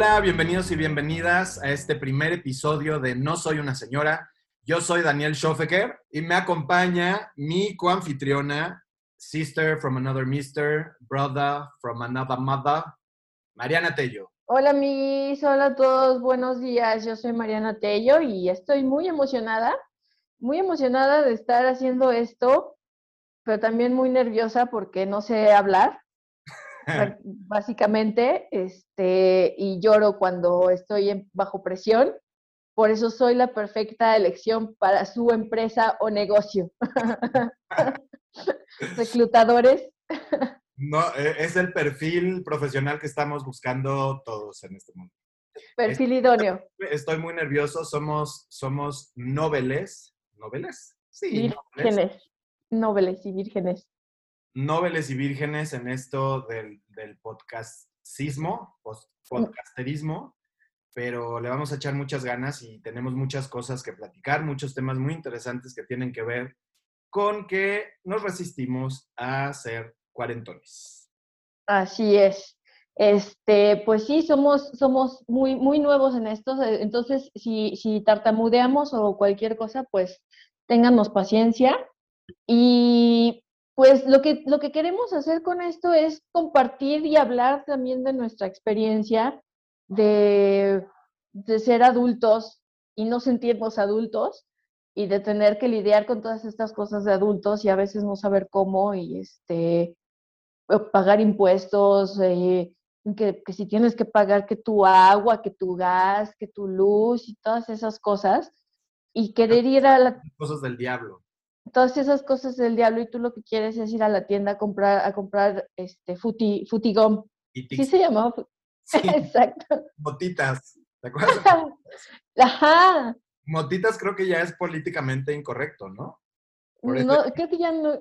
Hola, bienvenidos y bienvenidas a este primer episodio de No Soy una Señora. Yo soy Daniel Schofecker y me acompaña mi coanfitriona, sister from another mister, brother from another mother, Mariana Tello. Hola mis, hola a todos, buenos días. Yo soy Mariana Tello y estoy muy emocionada, muy emocionada de estar haciendo esto, pero también muy nerviosa porque no sé hablar, básicamente, este, y lloro cuando estoy bajo presión. Por eso soy la perfecta elección para su empresa o negocio. Reclutadores. No, e, es el perfil profesional que estamos buscando todos en este mundo. Perfil idóneo. Estoy muy nervioso. Somos, somos noveles. ¿Noveles? Sí. Vírgenes. Noveles y vírgenes. Noveles y vírgenes en esto del, del podcastismo, podcasterismo, pero le vamos a echar muchas ganas y tenemos muchas cosas que platicar, muchos temas muy interesantes que tienen que ver con que nos resistimos a ser cuarentones. Así es. Este, pues sí, somos, somos muy, muy nuevos en esto, eh, entonces si, si tartamudeamos o cualquier cosa, pues ténganos paciencia. Y pues lo que, lo que queremos hacer con esto es compartir y hablar también de nuestra experiencia de, de ser adultos y no sentirnos adultos y de tener que lidiar con todas estas cosas de adultos y a veces no saber cómo y este pagar impuestos, eh, que, que, si tienes que pagar que tu agua, que tu gas, que tu luz y todas esas cosas, y querer ir a la... Cosas del diablo. Todas esas cosas del diablo y tú lo que quieres es ir a la tienda a comprar, a comprar este futi, futigom. ¿Sí se llamaba? Sí. Exacto. Motitas, ¿te acuerdas? Ajá. Motitas creo que ya es políticamente incorrecto, ¿no? no, creo que ya no,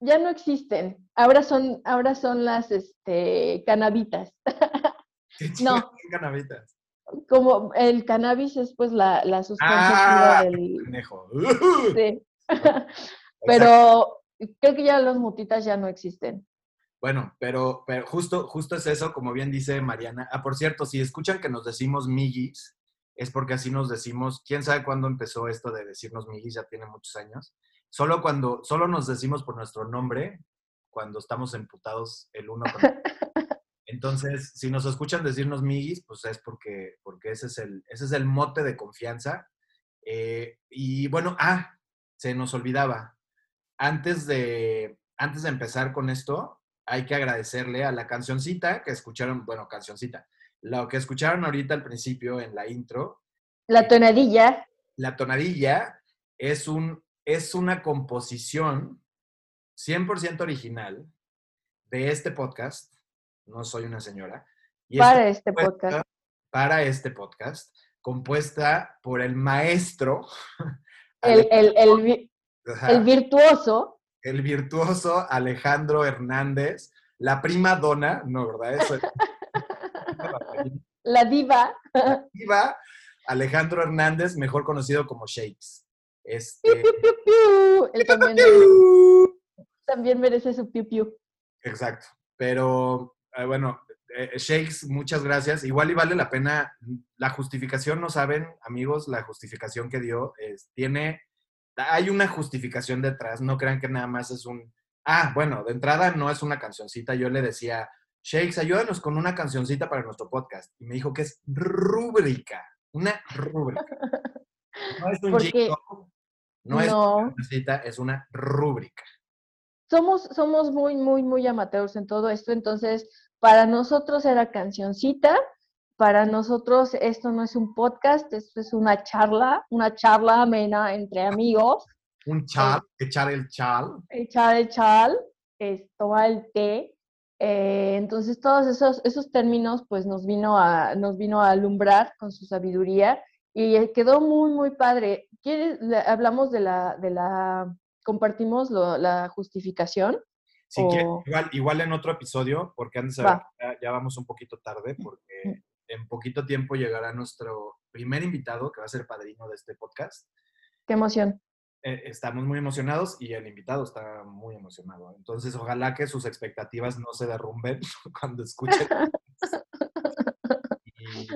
ya no existen. Ahora son, ahora son las este, cannabitas. no. Cannabitas? Como el cannabis es pues la, la sustancia ah, del. Sí. pero creo que ya los mutitas ya no existen. Bueno, pero, pero justo, justo es eso, como bien dice Mariana. Ah, por cierto, si escuchan que nos decimos migis, es porque así nos decimos. ¿Quién sabe cuándo empezó esto de decirnos migis? Ya tiene muchos años. Solo cuando, solo nos decimos por nuestro nombre cuando estamos emputados el uno con el otro. Entonces, si nos escuchan decirnos miguis, pues es porque, porque ese, es el, ese es el mote de confianza. Eh, y bueno, ah, se nos olvidaba. Antes de, antes de empezar con esto, hay que agradecerle a la cancioncita que escucharon, bueno, cancioncita, lo que escucharon ahorita al principio en la intro. La tonadilla. La tonadilla es un es una composición 100% original de este podcast. No soy una señora. para este podcast. Para este podcast, compuesta por el maestro. El, el, virtuoso. El virtuoso Alejandro Hernández, la prima dona, no, ¿verdad? Eso la diva. La diva Alejandro Hernández, mejor conocido como Shakes. Este... Él también, merece su piu piu. Exacto. Pero eh, bueno, eh, Shakes, muchas gracias. Igual y vale la pena. La justificación, no saben, amigos, la justificación que dio es, tiene. Hay una justificación detrás. No crean que nada más es un. Ah, bueno, de entrada no es una cancioncita. Yo le decía, Shakes, ayúdanos con una cancioncita para nuestro podcast. Y me dijo que es rúbrica. Una rúbrica. No es un Porque, no, es una cita, es una rúbrica. Somos, somos muy, muy, muy amateurs en todo esto, entonces para nosotros era cancioncita, para nosotros esto no es un podcast, esto es una charla, una charla amena entre amigos. Un chal, echar el chal. Echar el chal, es tomar el té. Eh, entonces todos esos, esos términos pues nos vino, a, nos vino a alumbrar con su sabiduría y eh, quedó muy, muy padre. ¿Quieres, hablamos de la, de la, compartimos la justificación? Sí, igual, igual en otro episodio, porque antes ya, ya, vamos un poquito tarde, porque en poquito tiempo llegará nuestro primer invitado, que va a ser padrino de este podcast. Qué emoción. Eh, estamos muy emocionados y el invitado está muy emocionado. Entonces, ojalá que sus expectativas no se derrumben cuando escuchen. y,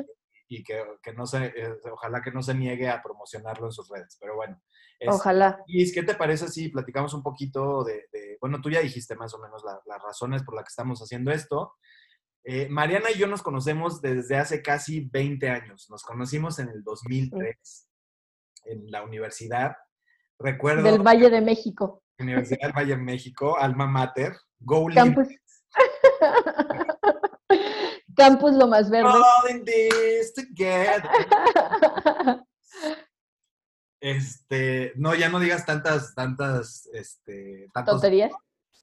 que, que no se, eh, ojalá que no se niegue a promocionarlo en sus redes. Pero bueno. es- Ojalá. Luis, ¿qué te parece si platicamos un poquito de, de- bueno, tú ya dijiste más o menos la- las razones por las que estamos haciendo esto. Eh, Mariana y yo nos conocemos desde hace casi 20 años. Nos conocimos en el 2003 en la universidad. Recuerdo Del Valle de México. Universidad del Valle de México, Alma Mater, Go Campus. Campus lo más verde. All in this together. Este, no, ya no digas tantas, tantas, este, tantos, Tonterías.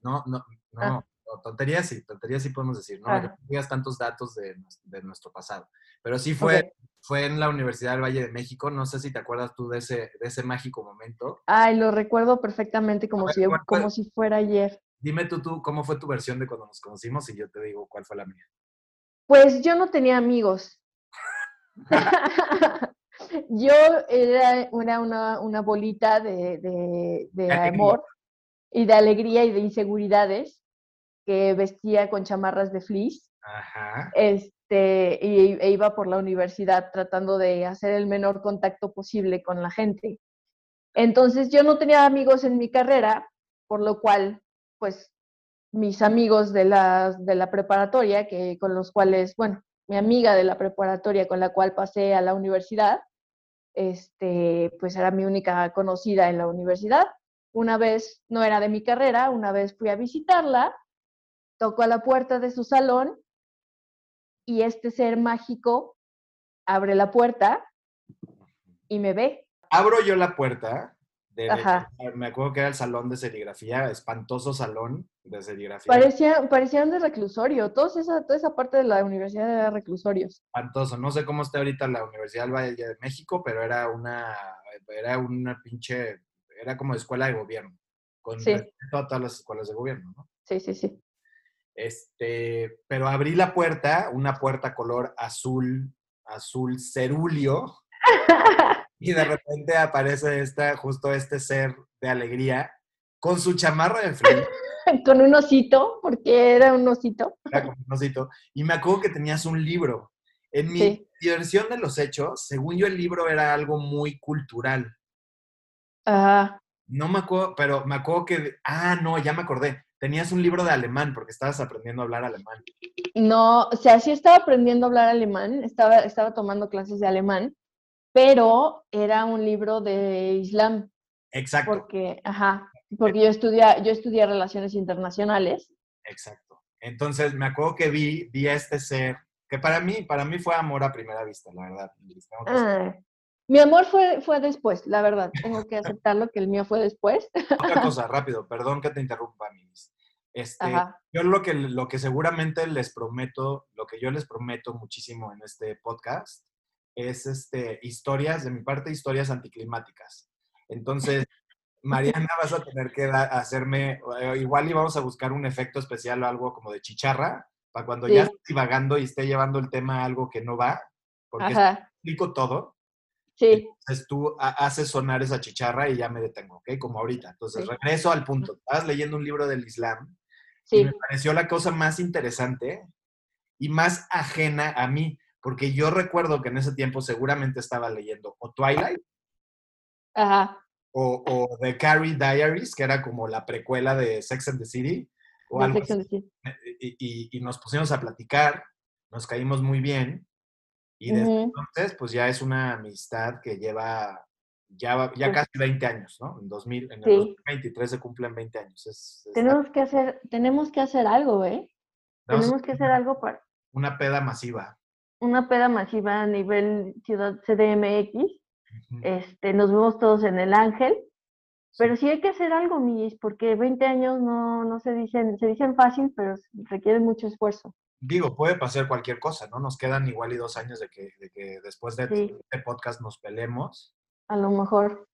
no, no, no, Ah. no, tonterías sí, tonterías sí podemos decir, no, Ah. no digas tantos datos de, de nuestro pasado, pero sí fue, fue en la Universidad del Valle de México, no sé si te acuerdas tú de ese, de ese mágico momento. Ay, lo recuerdo perfectamente como, ver, si, como si fuera ayer. Dime tú, tú, cómo fue tu versión de cuando nos conocimos y yo te digo cuál fue la mía. Pues yo no tenía amigos. yo era, era una, una bolita de, de- de Alegría. amor y de alegría y de inseguridades que vestía con chamarras de fleece Ajá. este, y, e iba por la universidad tratando de hacer el menor contacto posible con la gente. Entonces yo no tenía amigos en mi carrera, por lo cual, pues, mis amigos de la, de la preparatoria, que, con los cuales, bueno, mi amiga de la preparatoria con la cual pasé a la universidad, este, pues era mi única conocida en la universidad. Una vez no era de mi carrera, una vez fui a visitarla, tocó a la puerta de su salón y este ser mágico abre la puerta y me ve. Abro yo la puerta. De. Me acuerdo que era el salón de serigrafía, espantoso salón de serigrafía. Parecía, parecían de reclusorio. Toda esa, toda esa parte de la universidad era reclusorios. espantoso. No sé cómo está ahorita la Universidad del Valle de México, pero era una, era una pinche, era como escuela de gobierno, con Sí. respeto a todas las escuelas de gobierno, ¿no? Sí, sí, sí. Este, pero abrí la puerta, una puerta color azul, azul cerúleo, y de repente aparece esta, justo este ser de alegría, con su chamarra de frío, Con un osito, porque era un osito. era como un osito, y me acuerdo que tenías un libro. En mi Sí. diversión de los hechos, según yo el libro era algo muy cultural. Ajá. No me acuerdo, pero me acuerdo que, ah, no, ya me acordé. Tenías un libro de alemán porque estabas aprendiendo a hablar alemán. No, o sea, sí estaba aprendiendo a hablar alemán, estaba, estaba tomando clases de alemán, pero era un libro de Islam, Exacto, porque, ajá, porque yo estudia, yo estudié relaciones internacionales. exacto. Entonces me acuerdo que vi, vi a este ser, que para mí, para mí fue amor a primera vista, la verdad. Ah, mi amor fue, fue después, la verdad, tengo que aceptarlo que el mío fue después. Otra cosa, rápido, perdón que te interrumpa, Minis. Este, Ajá. yo lo que, lo que seguramente les prometo, lo que yo les prometo muchísimo en este podcast, es este, historias, de mi parte, historias anticlimáticas. Entonces, Mariana, vas a tener que da- hacerme, eh, igual y vamos a buscar un efecto especial o algo como de chicharra, para cuando ya esté divagando y esté llevando el tema a algo que no va, porque explico todo, sí, entonces tú ha- haces sonar esa chicharra y ya me detengo, ¿ok? Como ahorita. Entonces, Sí. regreso al punto. Estabas leyendo un libro del Islam y sí, me pareció la cosa más interesante y más ajena a mí, porque yo recuerdo que en ese tiempo seguramente estaba leyendo o Twilight ajá, o, o The Carrie Diaries, que era como la precuela de Sex and the City, o algo Sex and así. the City. Y, y- y nos pusimos a platicar, nos caímos muy bien y desde entonces pues ya es una amistad que lleva ya, ya Pues- casi 20 años, ¿no? En, 2000, en el Sí. 2023 se cumplen 20 años. Es, Tenemos que hacer, tenemos que hacer algo, ¿eh? Tenemos que hacer algo para una peda masiva. Una peda masiva a nivel ciudad CDMX. Este, nos vemos todos en el Ángel. Pero sí hay que hacer algo, Millis, porque 20 años no, no se dicen, se dicen fácil, pero requieren mucho esfuerzo. Digo, puede pasar cualquier cosa, ¿no? Nos quedan igual y dos años de que, de que después de Sí. este podcast nos peleemos. A lo mejor,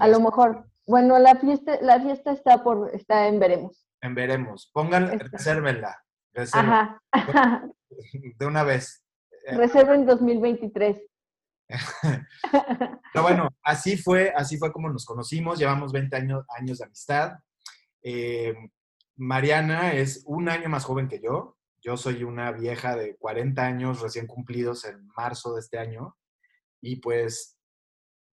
a lo está. mejor. Bueno, la fiesta, la fiesta está por, está en veremos. En veremos. Pongan, resérvenla. Resérvenla Ajá. de una vez. Eh, Reserven 2023. Pero bueno, así fue, así fue como nos conocimos, llevamos 20 años, años de amistad. Eh, Mariana es un año más joven que yo, yo soy una vieja de 40 años recién cumplidos en marzo de este año y pues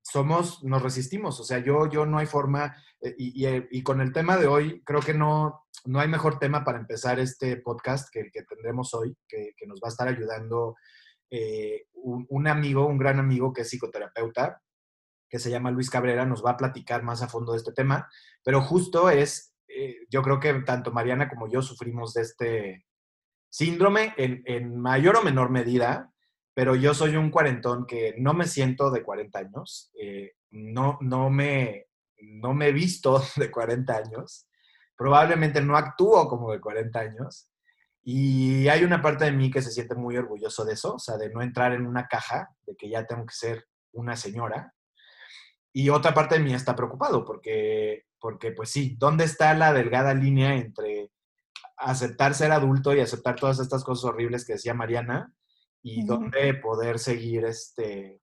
somos, nos resistimos, o sea, yo, yo no hay forma, eh, y, y, y, con el tema de hoy, creo que no, no hay mejor tema para empezar este podcast que el que tendremos hoy, que, que nos va a estar ayudando eh, un, amigo, un gran amigo que es psicoterapeuta, que se llama Luis Cabrera, nos va a platicar más a fondo de este tema, pero justo es, eh, yo creo que tanto Mariana como yo sufrimos de este síndrome en, en mayor o menor medida, pero yo soy un cuarentón que no me siento de 40 años, eh, no, no, me, no me he visto de 40 años, probablemente no actúo como de 40 años, y hay una parte de mí que se siente muy orgulloso de eso, o sea, de no entrar en una caja, de que ya tengo que ser una señora. Y otra parte de mí está preocupado porque, porque pues sí, ¿dónde está la delgada línea entre aceptar ser adulto y aceptar todas estas cosas horribles que decía Mariana y uh -huh. dónde poder seguir, este,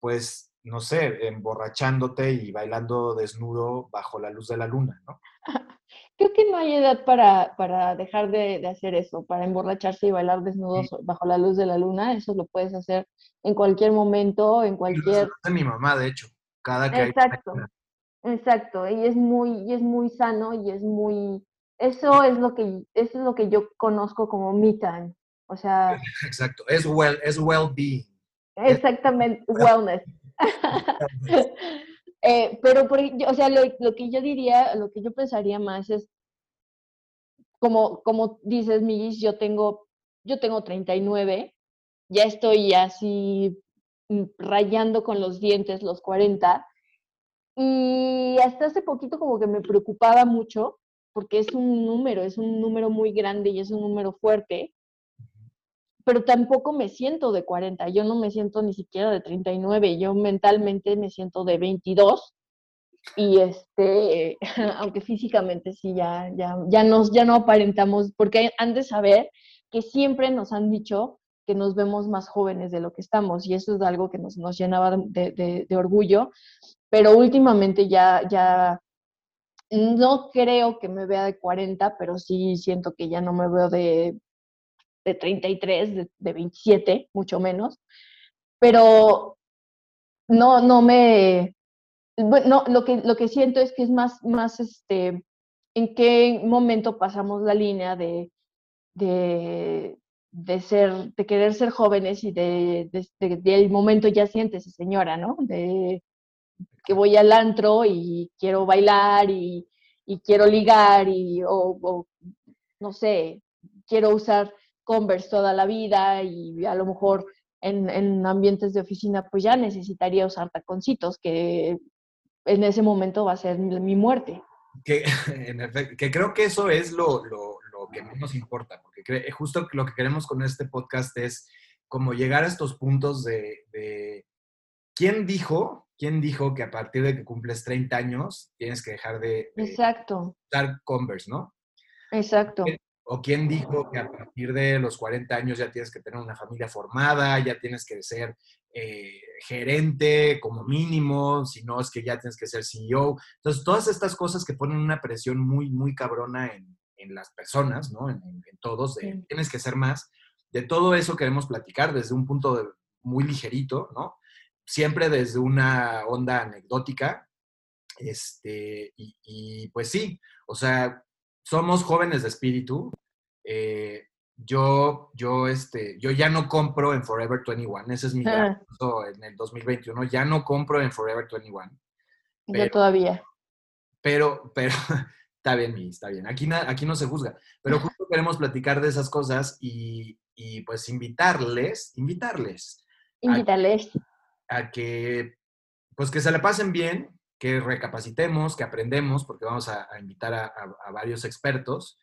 pues, no sé, emborrachándote y bailando desnudo bajo la luz de la luna, ¿no? Creo que no hay edad para, para dejar de, de, hacer eso, para emborracharse y bailar desnudos sí. bajo la luz de la luna. Eso lo puedes hacer en cualquier momento, en cualquier... De mi mamá, de hecho. Cada que exacto, hay... exacto. Y es muy, y es muy sano y es muy... Eso es lo que, eso es lo que yo conozco como me time. O sea... Exacto. Es well, es well-being. Exactamente, wellness. Eh, pero, por, o sea, lo, lo, que yo diría, lo que yo pensaría más es, como, como dices, Miguel, yo tengo, yo tengo 39, ya estoy así mm, rayando con los dientes los 40, y hasta hace poquito como que me preocupaba mucho, porque es un número, es un número muy grande y es un número fuerte, pero tampoco me siento de 40, yo no me siento ni siquiera de 39, yo mentalmente me siento de 22 y este, aunque físicamente sí ya, ya, ya, nos, ya no aparentamos, porque han de saber que siempre nos han dicho que nos vemos más jóvenes de lo que estamos y eso es algo que nos, nos llenaba de, de, de orgullo, pero últimamente ya, ya no creo que me vea de 40, pero sí siento que ya no me veo de de 33, de, de 27, mucho menos, pero no, no me, bueno, lo que, lo que siento es que es más, más este, en qué momento pasamos la línea de, de, de ser, de querer ser jóvenes y de, de, de, del momento ya sientes, señora, ¿no? De que voy al antro y quiero bailar y, y quiero ligar y, o, no sé, quiero usar Converse toda la vida y a lo mejor en, en, ambientes de oficina pues ya necesitaría usar taconcitos, que en ese momento va a ser mi, muerte. Que, en efecto, que creo que eso es lo, lo, lo que más nos importa, porque justo lo que queremos con este podcast es como llegar a estos puntos de, de quién dijo, quién dijo que a partir de que cumples 30 años tienes que dejar de, de Exacto. usar Converse, ¿no? Exacto. ¿O quién dijo que a partir de los 40 años ya tienes que tener una familia formada, ya tienes que ser eh, gerente como mínimo, si no es que ya tienes que ser CEO? Entonces, todas estas cosas que ponen una presión muy, muy cabrona en, en las personas, ¿no? En, en, todos, de, sí. tienes que ser más. De todo eso queremos platicar desde un punto de, muy ligerito, ¿no? Siempre desde una onda anecdótica. Este, y, y pues sí, o sea, somos jóvenes de espíritu. Eh, yo, yo, este, yo ya no compro en Forever 21. Ese es mi ah. en el 2021. Ya no compro en Forever 21. Pero, yo todavía. Pero, pero, está bien, mi, está bien. Aquí, aquí no se juzga. Pero justo queremos platicar de esas cosas y, y pues invitarles, invitarles. Invitarles. A, a que, pues que se la pasen bien, que recapacitemos, que aprendemos, porque vamos a, a invitar a, a, varios expertos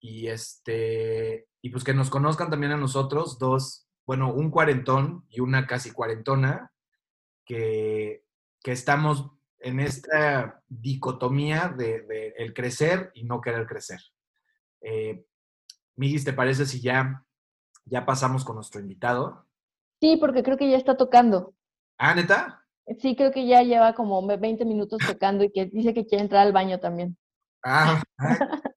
y, este, y pues que nos conozcan también a nosotros, dos, bueno, un cuarentón y una casi cuarentona, que, que estamos en esta dicotomía de, de, el crecer y no querer crecer. Eh, Miguis, ¿te parece si ya, ya pasamos con nuestro invitado? Sí, porque creo que ya está tocando. ¿Ah, neta? Sí, creo que ya lleva como 20 minutos tocando y que dice que quiere entrar al baño también. Ah,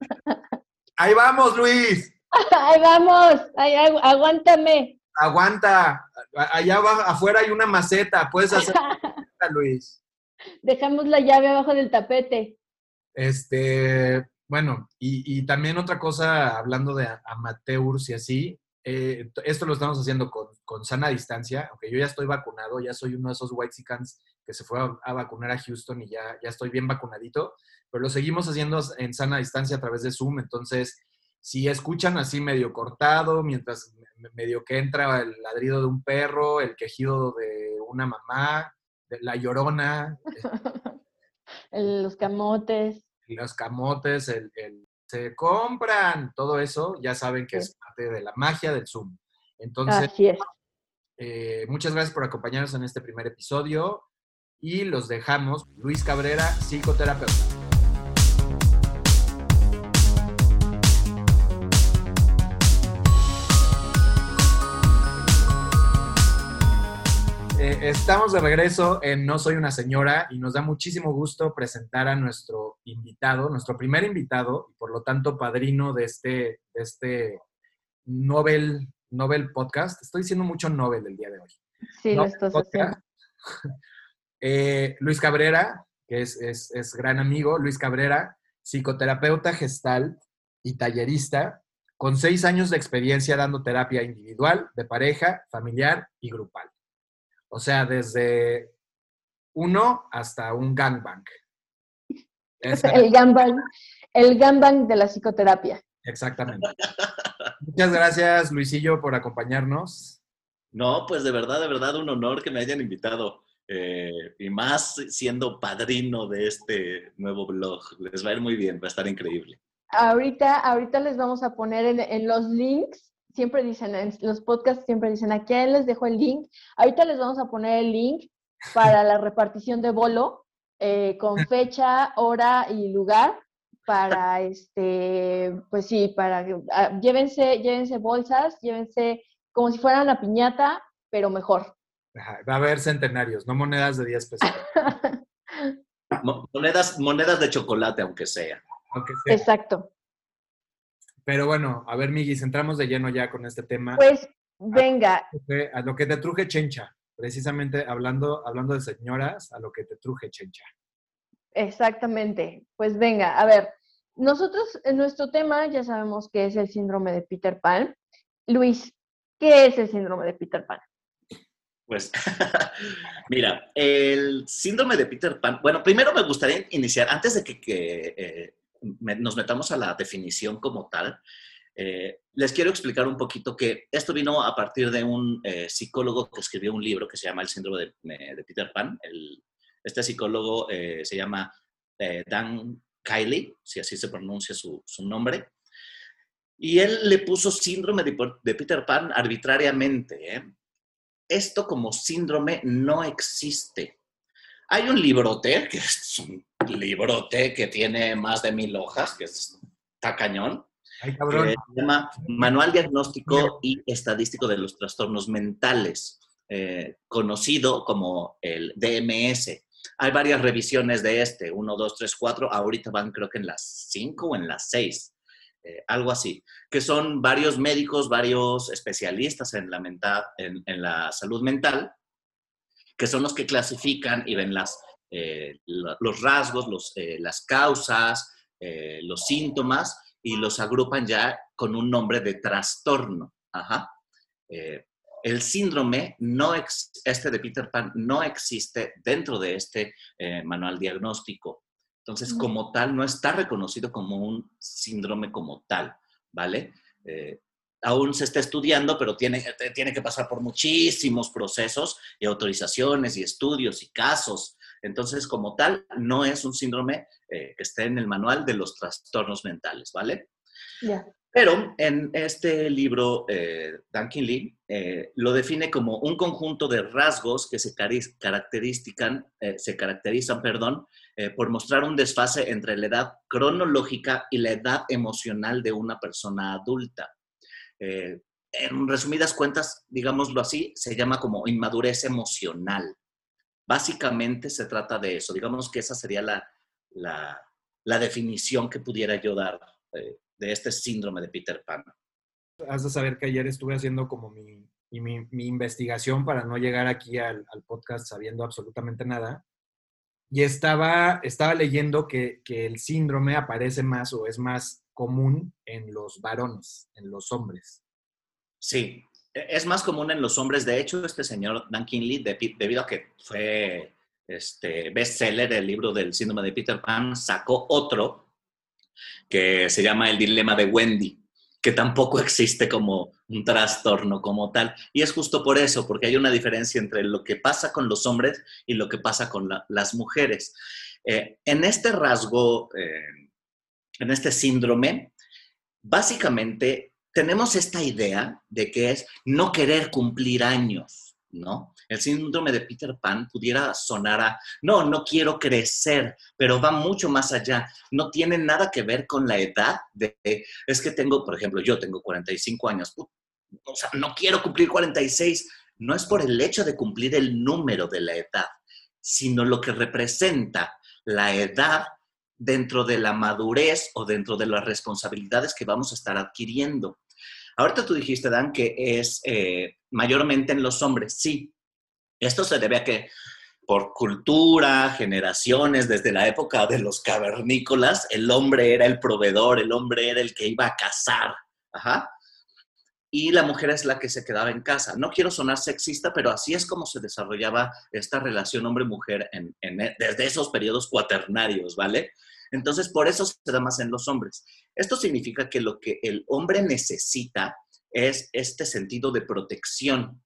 ahí vamos, Luis. Ahí vamos, ahí, aguántame. Aguanta, allá afuera hay una maceta, puedes hacer, Luis. Dejamos la llave abajo del tapete. Este, bueno, y, también otra cosa, hablando de amateurs y así, eh, esto lo estamos haciendo con, sana distancia, aunque yo ya estoy vacunado, ya soy uno de esos white que se fue a, vacunar a Houston y ya, ya estoy bien vacunadito, pero lo seguimos haciendo en sana distancia a través de Zoom, entonces si escuchan así medio cortado, mientras medio que entra el ladrido de un perro, el quejido de una mamá, la llorona. los camotes. Los camotes, el, se compran, todo eso, ya saben que es parte de la magia del Zoom. Entonces, eh, muchas gracias por acompañarnos en este primer episodio y los dejamos. Luis Cabrera, psicoterapeuta. Eh, estamos de regreso en No Soy una Señora y nos da muchísimo gusto presentar a nuestro invitado, nuestro primer invitado y por lo tanto padrino de este, de este Nobel, Nobel Podcast. Estoy diciendo mucho Nobel el día de hoy. Sí, lo estás haciendo. Eh, Luis Cabrera, que es, es, es gran amigo, Luis Cabrera, psicoterapeuta gestal y tallerista, con seis años de experiencia dando terapia individual, de pareja, familiar y grupal. O sea, desde uno hasta un gangbang. El gangbang, el gangbang de la psicoterapia. Exactamente. Muchas gracias, Luisillo, por acompañarnos. No, pues de verdad, de verdad, un honor que me hayan invitado. Eh, y más siendo padrino de este nuevo blog. Les va a ir muy bien, va a estar increíble. Ahorita, ahorita les vamos a poner en, en los links siempre dicen, en los podcasts siempre dicen, ¿a quién les dejo el link? Ahorita les vamos a poner el link para la repartición de bolo eh, con fecha, hora y lugar para este, pues sí, para ah, llévense, llévense bolsas, llévense como si fueran la piñata, pero mejor. Va a haber centenarios, no monedas de 10 pesos. monedas, monedas de chocolate, aunque sea. Aunque sea. Exacto. Pero bueno, a ver, Miguis, entramos de lleno ya con este tema. Pues venga. A, lo que te truje Chencha, precisamente hablando, hablando de señoras, a lo que te truje Chencha. Exactamente. Pues venga, a ver, nosotros en nuestro tema ya sabemos que es el síndrome de Peter Pan. Luis, ¿qué es el síndrome de Peter Pan? Pues, mira, el síndrome de Peter Pan, bueno, primero me gustaría iniciar, antes de que, eh, nos metamos a la definición como tal, eh, les quiero explicar un poquito que esto vino a partir de un eh, psicólogo que escribió un libro que se llama El síndrome de, Peter Pan. este psicólogo eh, se llama Dan Kiley, si así se pronuncia su, nombre. Y él le puso síndrome de, Peter Pan arbitrariamente. Esto como síndrome no existe. Hay un librote, que es un librote que tiene más de mil hojas, que está cañón. Ay, cabrón. se llama Manual Diagnóstico y Estadístico de los Trastornos Mentales, eh, conocido como el DMS. Hay varias revisiones de este, 1, 2, 3, 4, ahorita van creo que en las 5 o en las 6, eh, algo así, que son varios médicos, varios especialistas en la, en, en la salud mental, que son los que clasifican y ven las eh, los rasgos, los, eh, las causas, eh, los síntomas y los agrupan ya con un nombre de trastorno. el síndrome, no este de Peter Pan, no existe dentro de este manual diagnóstico. Entonces, como tal, no está reconocido como un síndrome como tal, ¿vale? aún se está estudiando, pero tiene, tiene que pasar por muchísimos procesos y autorizaciones y estudios y casos entonces, como tal, no es un síndrome eh, que esté en el manual de los trastornos mentales, ¿vale? Pero en este libro, eh, Duncan Lee eh, lo define como un conjunto de rasgos que se, caracterizan, se caracterizan perdón, por mostrar un desfase entre la edad cronológica y la edad emocional de una persona adulta. en resumidas cuentas, digámoslo así, se llama como inmadurez emocional. Básicamente se trata de eso. Digamos que esa sería la, la, definición que pudiera yo dar eh, de este síndrome de Peter Pan. has de saber que ayer estuve haciendo como mi, mi, investigación para no llegar aquí al, podcast sabiendo absolutamente nada. Y estaba, estaba leyendo que, que el síndrome aparece más o es más común en los varones, en los hombres. Sí, es más común en los hombres. De hecho, este señor Dan Kinley, debido a que fue este bestseller el libro del síndrome de Peter Pan, sacó otro que se llama El dilema de Wendy, que tampoco existe como un trastorno como tal. Y es justo por eso, porque hay una diferencia entre lo que pasa con los hombres y lo que pasa con las mujeres. Eh, en este rasgo, eh, en este síndrome, básicamente tenemos esta idea de que es no querer cumplir años, ¿no? El síndrome de Peter Pan pudiera sonar a, no, no quiero crecer, pero va mucho más allá. No tiene nada que ver con la edad de, es que tengo, por ejemplo, yo tengo 45 años, o sea, no quiero cumplir 46. No es por el hecho de cumplir el número de la edad, sino lo que representa la edad dentro de la madurez o dentro de las responsabilidades que vamos a estar adquiriendo. Ahorita tú dijiste, Dan, que es eh, mayormente en los hombres. Sí, esto se debe a que por cultura, generaciones, desde la época de los cavernícolas, el hombre era el proveedor, el hombre era el que iba a cazar. Ajá. Y la mujer es la que se quedaba en casa. No quiero sonar sexista, pero así es como se desarrollaba esta relación hombre-mujer desde esos periodos cuaternarios, ¿vale? Entonces, por eso se da más en los hombres. Esto significa que lo que el hombre necesita es este sentido de protección,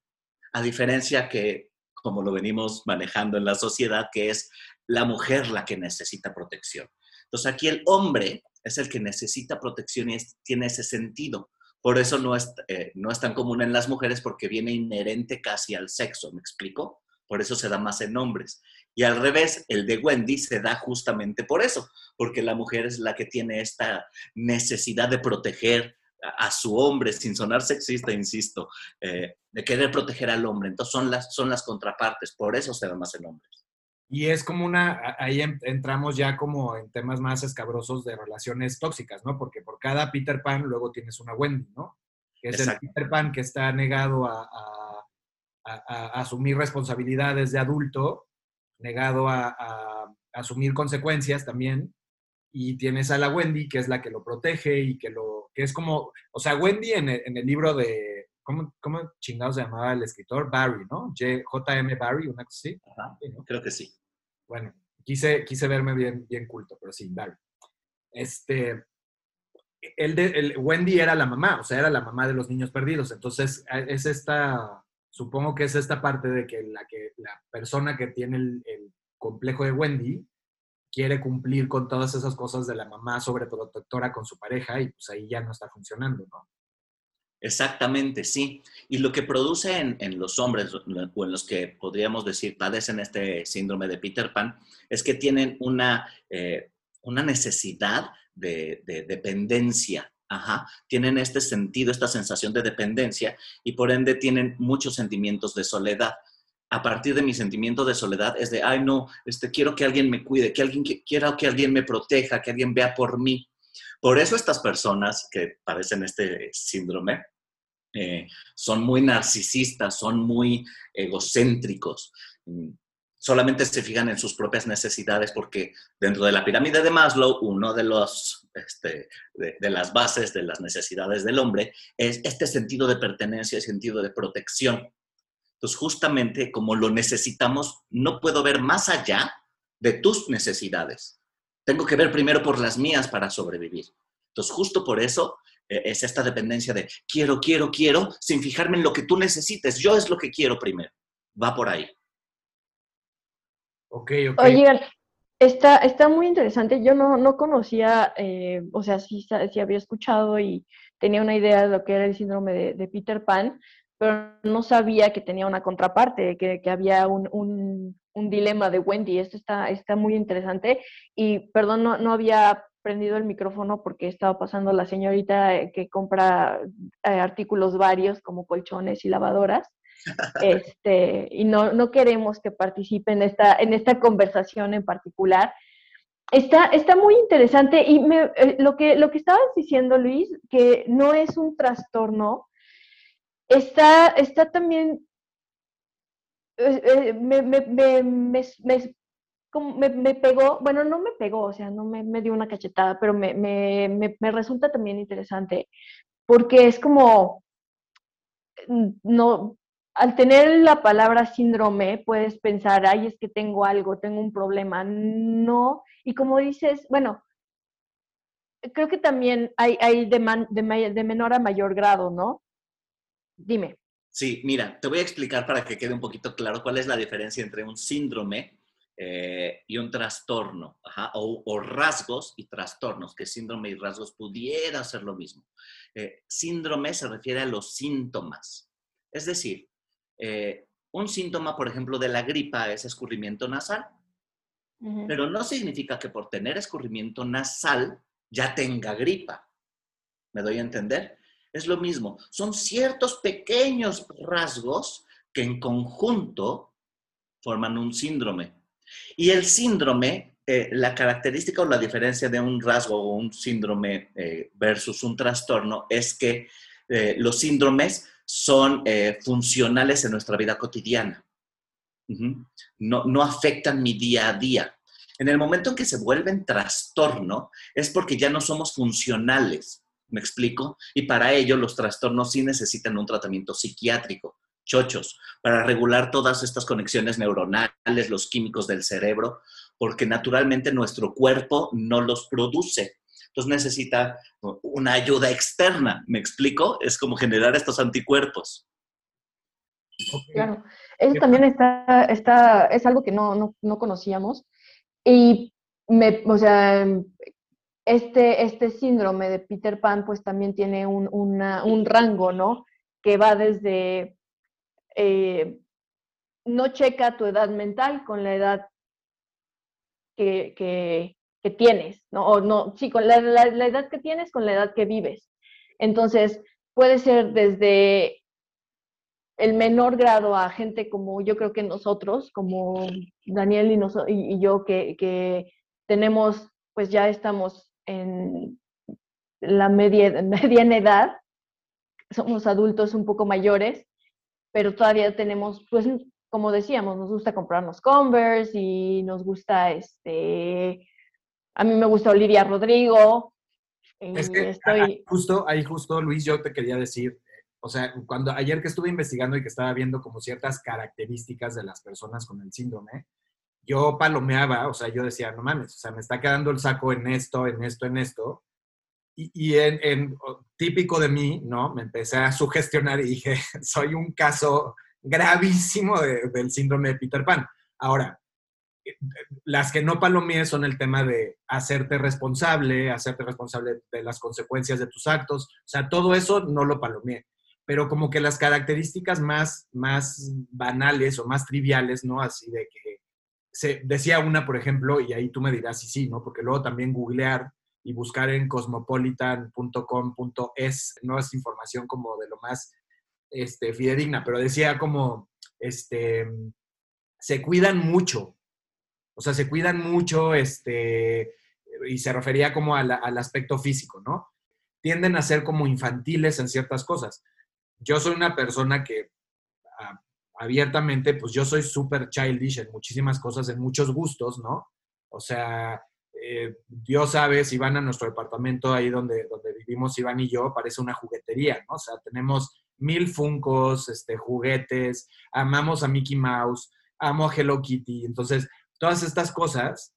a diferencia que, como lo venimos manejando en la sociedad, que es la mujer la que necesita protección. Entonces, aquí el hombre es el que necesita protección y tiene ese sentido. Por eso no es, eh, no es tan común en las mujeres porque viene inherente casi al sexo, ¿me explico? Por eso se da más en hombres. Y al revés, el de Wendy se da justamente por eso, porque la mujer es la que tiene esta necesidad de proteger a, su hombre, sin sonar sexista, insisto, eh, de querer proteger al hombre. Entonces son las, son las contrapartes, por eso se da más en hombres. Y es como una, ahí entramos ya como en temas más escabrosos de relaciones tóxicas, ¿no? Porque por cada Peter Pan luego tienes una Wendy, ¿no? Que es el Peter Pan que está negado a, a asumir responsabilidades de adulto negado a, asumir consecuencias también. Y tienes a la Wendy, que es la que lo protege y que lo, que es como, o sea, Wendy en el, libro de, ¿cómo, ¿cómo, chingados se llamaba el escritor? Barry, ¿no? J.M. Barry, una cosa así. Creo que sí. Bueno, quise, quise verme bien, bien culto, pero sí, Barry. Este, el de, el, Wendy era la mamá, o sea, era la mamá de los niños perdidos. Entonces, es esta supongo que es esta parte de que la, que, la persona que tiene el, complejo de Wendy quiere cumplir con todas esas cosas de la mamá sobreprotectora con su pareja y pues ahí ya no está funcionando, ¿no? Exactamente, sí. Y lo que produce en, los hombres, o en los que podríamos decir padecen este síndrome de Peter Pan, es que tienen una, eh, una necesidad de, de dependencia Ajá, tienen este sentido, esta sensación de dependencia y por ende tienen muchos sentimientos de soledad. A partir de mi sentimiento de soledad es de, ay no, este, quiero que alguien me cuide, que alguien quiera que alguien me proteja, que alguien vea por mí. Por eso estas personas que padecen este síndrome eh, son muy narcisistas, son muy egocéntricos solamente se fijan en sus propias necesidades porque dentro de la pirámide de Maslow, uno de, los, este, de, las bases de las necesidades del hombre es este sentido de pertenencia sentido de protección. Entonces, justamente como lo necesitamos, no puedo ver más allá de tus necesidades. Tengo que ver primero por las mías para sobrevivir. Entonces, justo por eso eh, es esta dependencia de quiero, quiero, quiero, sin fijarme en lo que tú necesites. Yo es lo que quiero primero. Va por ahí. Ok, ok. Oigan, está, está muy interesante. Yo no, no conocía, eh, o sea, sí, sí, había escuchado y tenía una idea de lo que era el síndrome de, Peter Pan, pero no sabía que tenía una contraparte, que, que había un, un, un, dilema de Wendy. Esto está, está muy interesante. Y perdón, no, no había prendido el micrófono porque estaba pasando la señorita eh, que compra eh, artículos varios como colchones y lavadoras este, y no, no queremos que participe en esta, en esta conversación en particular. Está, está muy interesante y eh, lo, que, lo que estabas diciendo, Luis, que no es un trastorno, está, está también, me, me, pegó, bueno, no me pegó, o sea, no me, dio una cachetada, pero me, resulta también interesante, porque es como, no, al tener la palabra síndrome, puedes pensar, ay, es que tengo algo, tengo un problema. No, y como dices, bueno, creo que también hay, hay de, menor a mayor grado, ¿no? Dime. Sí, mira, te voy a explicar para que quede un poquito claro cuál es la diferencia entre un síndrome eh, y un trastorno, o, rasgos y trastornos, que síndrome y rasgos pudiera ser lo mismo. Eh, síndrome se refiere a los síntomas, es decir, eh, un síntoma, por ejemplo, de la gripa es escurrimiento nasal, pero no significa que por tener escurrimiento nasal ya tenga gripa. ¿Me doy a entender? Es lo mismo, son ciertos pequeños rasgos que en conjunto forman un síndrome. Y el síndrome, eh, la característica o la diferencia de un rasgo o un síndrome eh, versus un trastorno es que los síndromes son eh, funcionales en nuestra vida cotidiana. no, no afectan mi día a día. En el momento en que se vuelven trastorno, es porque ya no somos funcionales. ¿Me explico? Y para ello los trastornos sí necesitan un tratamiento psiquiátrico, chochos, para regular todas estas conexiones neuronales, los químicos del cerebro, porque naturalmente nuestro cuerpo no los produce. Entonces necesita una ayuda externa, ¿me explico? Es como generar estos anticuerpos. Claro, eso también está, está, es algo que no, conocíamos. Y me, o sea, este, este síndrome de Peter Pan pues también tiene un, rango, ¿no? Que va desde, eh, no checa tu edad mental con la edad que, que tienes, ¿no? O no, sí, con la, edad que tienes, con la edad que vives. Entonces, puede ser desde el menor grado a gente como yo creo que nosotros, como Daniel y, y, yo, que, que, tenemos, pues ya estamos en la media, mediana edad, somos adultos un poco mayores, pero todavía tenemos, pues, como decíamos, nos gusta comprarnos Converse y nos gusta este a mí me gusta Olivia Rodrigo. Es que estoy... justo, ahí justo, Luis, yo te quería decir, o sea, cuando ayer que estuve investigando y que estaba viendo como ciertas características de las personas con el síndrome, yo palomeaba, o sea, yo decía, no mames, o sea, me está quedando el saco en esto, en esto, en esto. Y, en, típico de mí, ¿no? Me empecé a sugestionar y dije, soy un caso gravísimo del síndrome de Peter Pan. Ahora, las que no palomeé son el tema de hacerte responsable, hacerte responsable de las consecuencias de tus actos. O sea, todo eso no lo palomeé. Pero como que las características más, más banales o más triviales, ¿no? Así de que se decía una, por ejemplo, y ahí tú me dirás si sí, ¿no? Porque luego también googlear y buscar en cosmopolitan.com.es no es información como de lo más este, fidedigna, pero decía como, este, se cuidan mucho, o sea, se cuidan mucho, este, y se refería como al aspecto físico, ¿no? Tienden a ser como infantiles en ciertas cosas. Yo soy una persona que abiertamente, pues yo soy súper childish en muchísimas cosas, en muchos gustos, ¿no? O sea, eh, Dios sabe, si van a nuestro departamento ahí donde, donde vivimos Iván y yo, parece una juguetería, ¿no? O sea, tenemos mil funcos, este, juguetes, amamos a Mickey Mouse, amo a Hello Kitty, entonces todas estas cosas,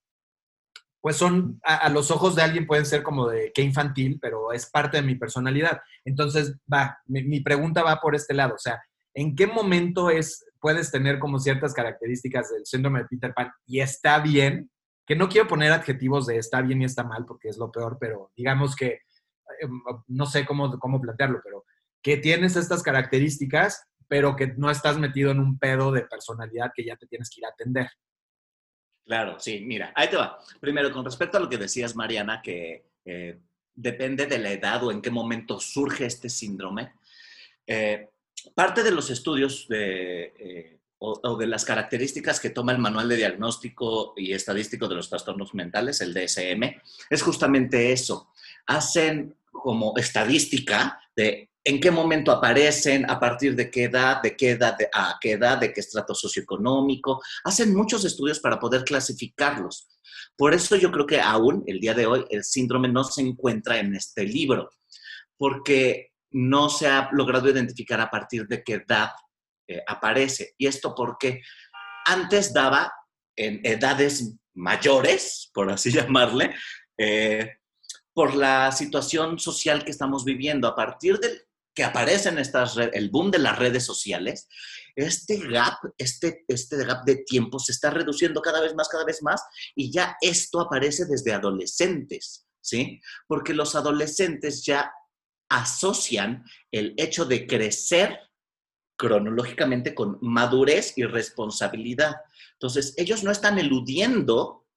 pues son, a, los ojos de alguien pueden ser como de qué infantil, pero es parte de mi personalidad. Entonces, va, mi, pregunta va por este lado, o sea, ¿en qué momento es, puedes tener como ciertas características del síndrome de Peter Pan y está bien? Que no quiero poner adjetivos de está bien y está mal, porque es lo peor, pero digamos que, em, no sé cómo, cómo plantearlo, pero que tienes estas características, pero que no estás metido en un pedo de personalidad que ya te tienes que ir a atender. Claro, sí, mira, ahí te va. Primero, con respecto a lo que decías, Mariana, que eh, depende de la edad o en qué momento surge este síndrome, eh, parte de los estudios de, eh, o, de las características que toma el Manual de Diagnóstico y Estadístico de los Trastornos Mentales, el DSM, es justamente eso. Hacen como estadística de en qué momento aparecen, a partir de qué edad, de qué edad, a qué edad, de qué estrato socioeconómico. Hacen muchos estudios para poder clasificarlos. Por eso yo creo que aún el día de hoy el síndrome no se encuentra en este libro, porque no se ha logrado identificar a partir de qué edad eh, aparece. ¿Y esto porque Antes daba en edades mayores, por así llamarle, eh, por la situación social que estamos viviendo. A partir del que aparecen estas el boom de las redes sociales, este gap, este, este gap de tiempo se está reduciendo cada vez más, cada vez más, y ya esto aparece desde adolescentes, ¿sí? Porque los adolescentes ya asocian el hecho de crecer cronológicamente con madurez y responsabilidad. Entonces, ellos no están eludiendo,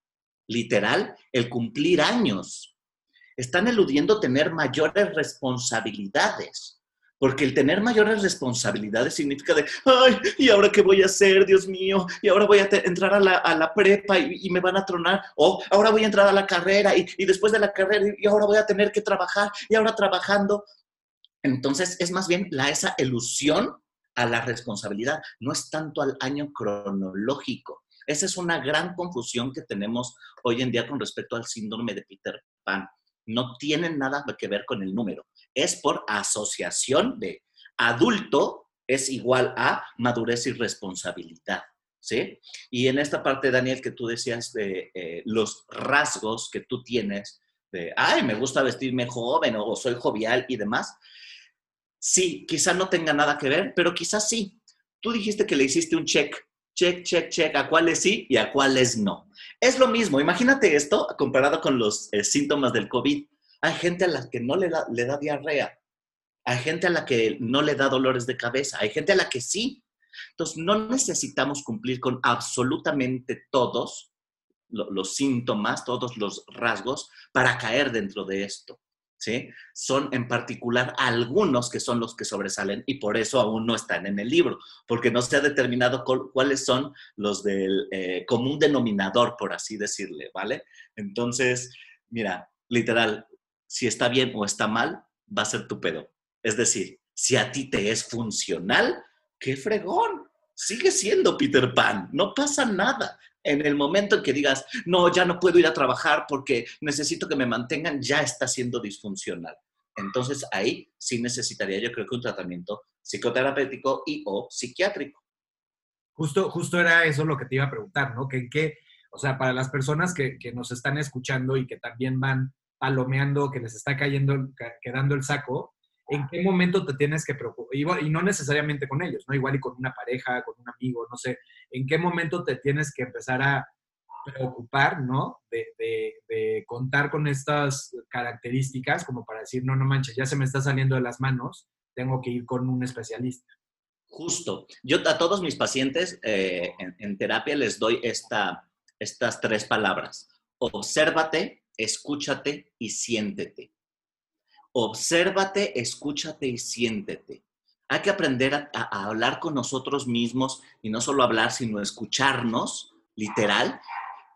literal, el cumplir años. Están eludiendo tener mayores responsabilidades. Porque el tener mayores responsabilidades significa de, ay, ¿y ahora qué voy a hacer, Dios mío? Y ahora voy a entrar a la, prepa y, me van a tronar. O ahora voy a entrar a la carrera y, y después de la carrera y ahora voy a tener que trabajar y ahora trabajando. Entonces es más bien la, esa ilusión a la responsabilidad, no es tanto al año cronológico. Esa es una gran confusión que tenemos hoy en día con respecto al síndrome de Peter Pan. No tiene nada que ver con el número es por asociación de adulto es igual a madurez y responsabilidad. ¿Sí? Y en esta parte, Daniel, que tú decías de eh, los rasgos que tú tienes, de, ay, me gusta vestirme joven o soy jovial y demás, sí, quizá no tenga nada que ver, pero quizás sí. Tú dijiste que le hiciste un check, check, check, check, a cuáles sí y a cuáles no. Es lo mismo, imagínate esto comparado con los eh, síntomas del COVID. Hay gente a la que no le da, diarrea. Hay gente a la que no le da dolores de cabeza. Hay gente a la que sí. Entonces, no necesitamos cumplir con absolutamente todos los síntomas, todos los rasgos para caer dentro de esto. ¿sí? Son en particular algunos que son los que sobresalen y por eso aún no están en el libro, porque no se ha determinado cuáles son los del eh, común denominador, por así decirle, ¿vale? Entonces, mira, literal, si está bien o está mal, va a ser tu pedo. Es decir, si a ti te es funcional, qué fregón. Sigue siendo Peter Pan, no pasa nada. En el momento en que digas, no, ya no puedo ir a trabajar porque necesito que me mantengan, ya está siendo disfuncional. Entonces ahí sí necesitaría yo creo que un tratamiento psicoterapéutico y o psiquiátrico. Justo, justo era eso lo que te iba a preguntar, ¿no? Que qué, o sea, para las personas que, que nos están escuchando y que también van palomeando, que les está cayendo, quedando el saco, ¿en qué momento te tienes que preocupar? Y, no necesariamente con ellos, ¿no? Igual y con una pareja, con un amigo, no sé, ¿en qué momento te tienes que empezar a preocupar, ¿no? De, de, contar con estas características como para decir, no, no manches, ya se me está saliendo de las manos, tengo que ir con un especialista. Justo. Yo a todos mis pacientes eh, en, en, terapia les doy esta, estas tres palabras. Obsérvate, escúchate y siéntete. Obsérvate, escúchate y siéntete. Hay que aprender a, hablar con nosotros mismos y no solo hablar, sino escucharnos, literal.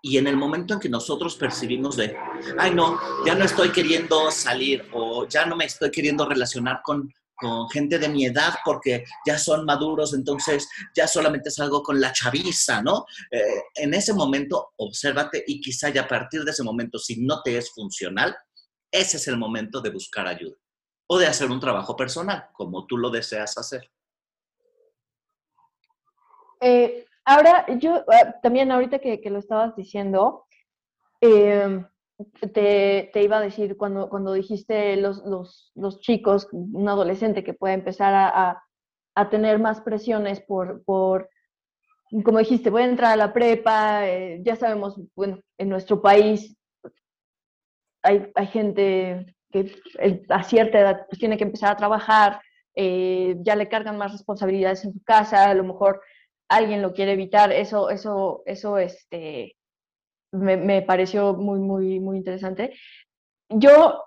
Y en el momento en que nosotros percibimos de, ay no, ya no estoy queriendo salir o ya no me estoy queriendo relacionar con, con gente de mi edad porque ya son maduros, entonces ya solamente salgo con la chaviza, ¿no? Eh, en ese momento, obsérvate y quizá ya a partir de ese momento, si no te es funcional, ese es el momento de buscar ayuda o de hacer un trabajo personal, como tú lo deseas hacer. Eh, ahora, yo ah, también ahorita que, lo estabas diciendo, eh, te, te, iba a decir cuando, cuando dijiste los, los, los chicos, un adolescente que puede empezar a, a, tener más presiones por, por, como dijiste, voy a entrar a la prepa, eh, ya sabemos, bueno, en nuestro país hay, hay gente que a cierta edad pues tiene que empezar a trabajar, eh, ya le cargan más responsabilidades en su casa, a lo mejor alguien lo quiere evitar, eso, eso, eso, este, me, pareció muy, muy, muy interesante. Yo,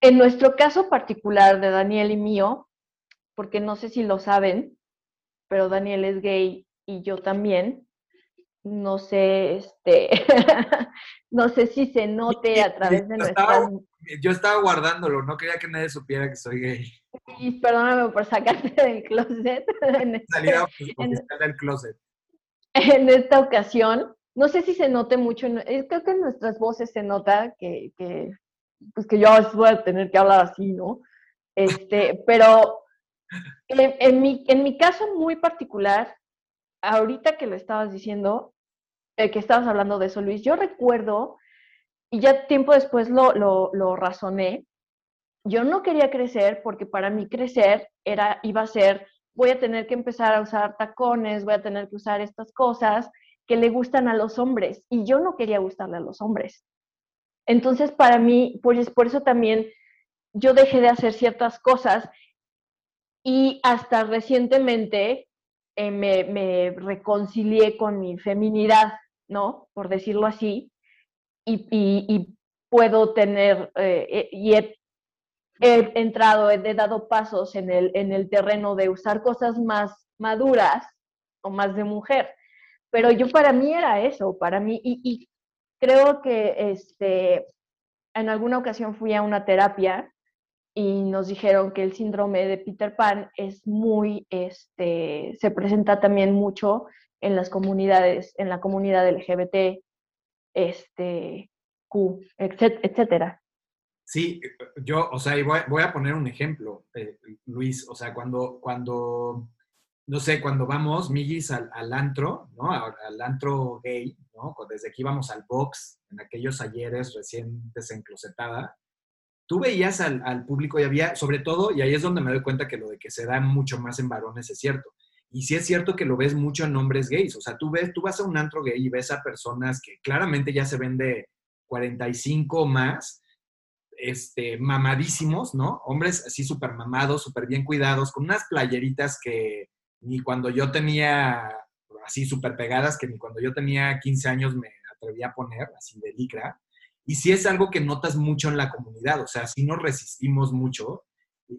en nuestro caso particular de Daniel y mío, porque no sé si lo saben, pero Daniel es gay y yo también. No sé, este, no sé si se note a través de nuestras... Yo estaba guardándolo, no quería que nadie supiera que soy gay. Y perdóname por sacarte del closet. En este, del closet. En esta ocasión, no sé si se note mucho, eh, creo que en nuestras voces se nota que, que pues que yo voy a tener que hablar así, ¿no? Este, pero en, mi, en mi caso muy particular, ahorita que lo estabas diciendo, eh, que estabas hablando de eso, Luis, yo recuerdo, y ya tiempo después lo, lo, lo razoné, yo no quería crecer porque para mí crecer era, iba a ser, voy a tener que empezar a usar tacones, voy a tener que usar estas cosas que le gustan a los hombres, y yo no quería gustarle a los hombres. Entonces, para mí, pues por eso también yo dejé de hacer ciertas cosas y hasta recientemente eh, me, reconcilié con mi feminidad, ¿no? Por decirlo así, y, puedo tener, eh, eh, y he, entrado, he, dado pasos en el, en el terreno de usar cosas más maduras o más de mujer. Pero yo para mí era eso, para mí, y, creo que este, en alguna ocasión fui a una terapia y nos dijeron que el síndrome de Peter Pan es muy, este, se presenta también mucho en las comunidades, en la comunidad LGBT, este, Q, etcétera. Sí, yo, o sea, y voy, a poner un ejemplo, eh, Luis, o sea, cuando, cuando no sé, cuando vamos, Migis, al, antro, ¿no? Al, antro gay, ¿no? Desde aquí íbamos al box, en aquellos ayeres recién desenclosetada, tú veías al, público y había, sobre todo, y ahí es donde me doy cuenta que lo de que se da mucho más en varones es cierto. Y sí es cierto que lo ves mucho en hombres gays. O sea, tú ves, tú vas a un antro gay y ves a personas que claramente ya se ven de 45 más, este, mamadísimos, ¿no? Hombres así súper mamados, súper bien cuidados, con unas playeritas que, ni cuando yo tenía así súper pegadas, que ni cuando yo tenía 15 años me atrevía a poner, así de licra. Y sí es algo que notas mucho en la comunidad, o sea, sí nos resistimos mucho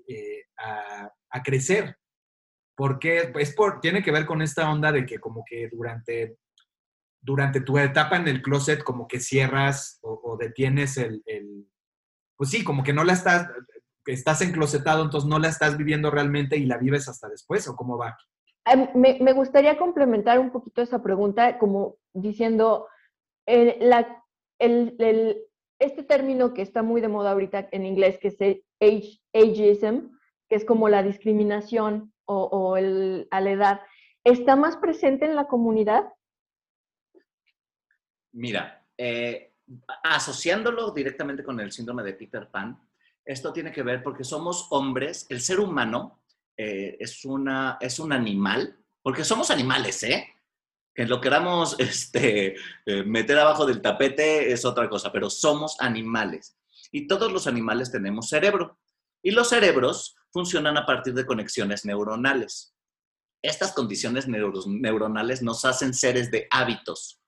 eh, a, crecer. Porque pues por, tiene que ver con esta onda de que como que durante, durante tu etapa en el closet como que cierras o, detienes el, el, pues sí, como que no la estás, estás enclosetado, entonces no la estás viviendo realmente y la vives hasta después, ¿o cómo va? Me, me gustaría complementar un poquito esa pregunta, como diciendo, eh, la, el, el, este término que está muy de moda ahorita en inglés, que es age, ageism, que es como la discriminación o, o el, a la edad, ¿está más presente en la comunidad? Mira, eh, asociándolo directamente con el síndrome de Peter Pan, esto tiene que ver porque somos hombres, el ser humano eh, es, una, es un animal, porque somos animales, ¿eh? Que lo queramos este, eh, meter abajo del tapete es otra cosa, pero somos animales. Y todos los animales tenemos cerebro. Y los cerebros funcionan a partir de conexiones neuronales. Estas condiciones neuronales nos hacen seres de hábitos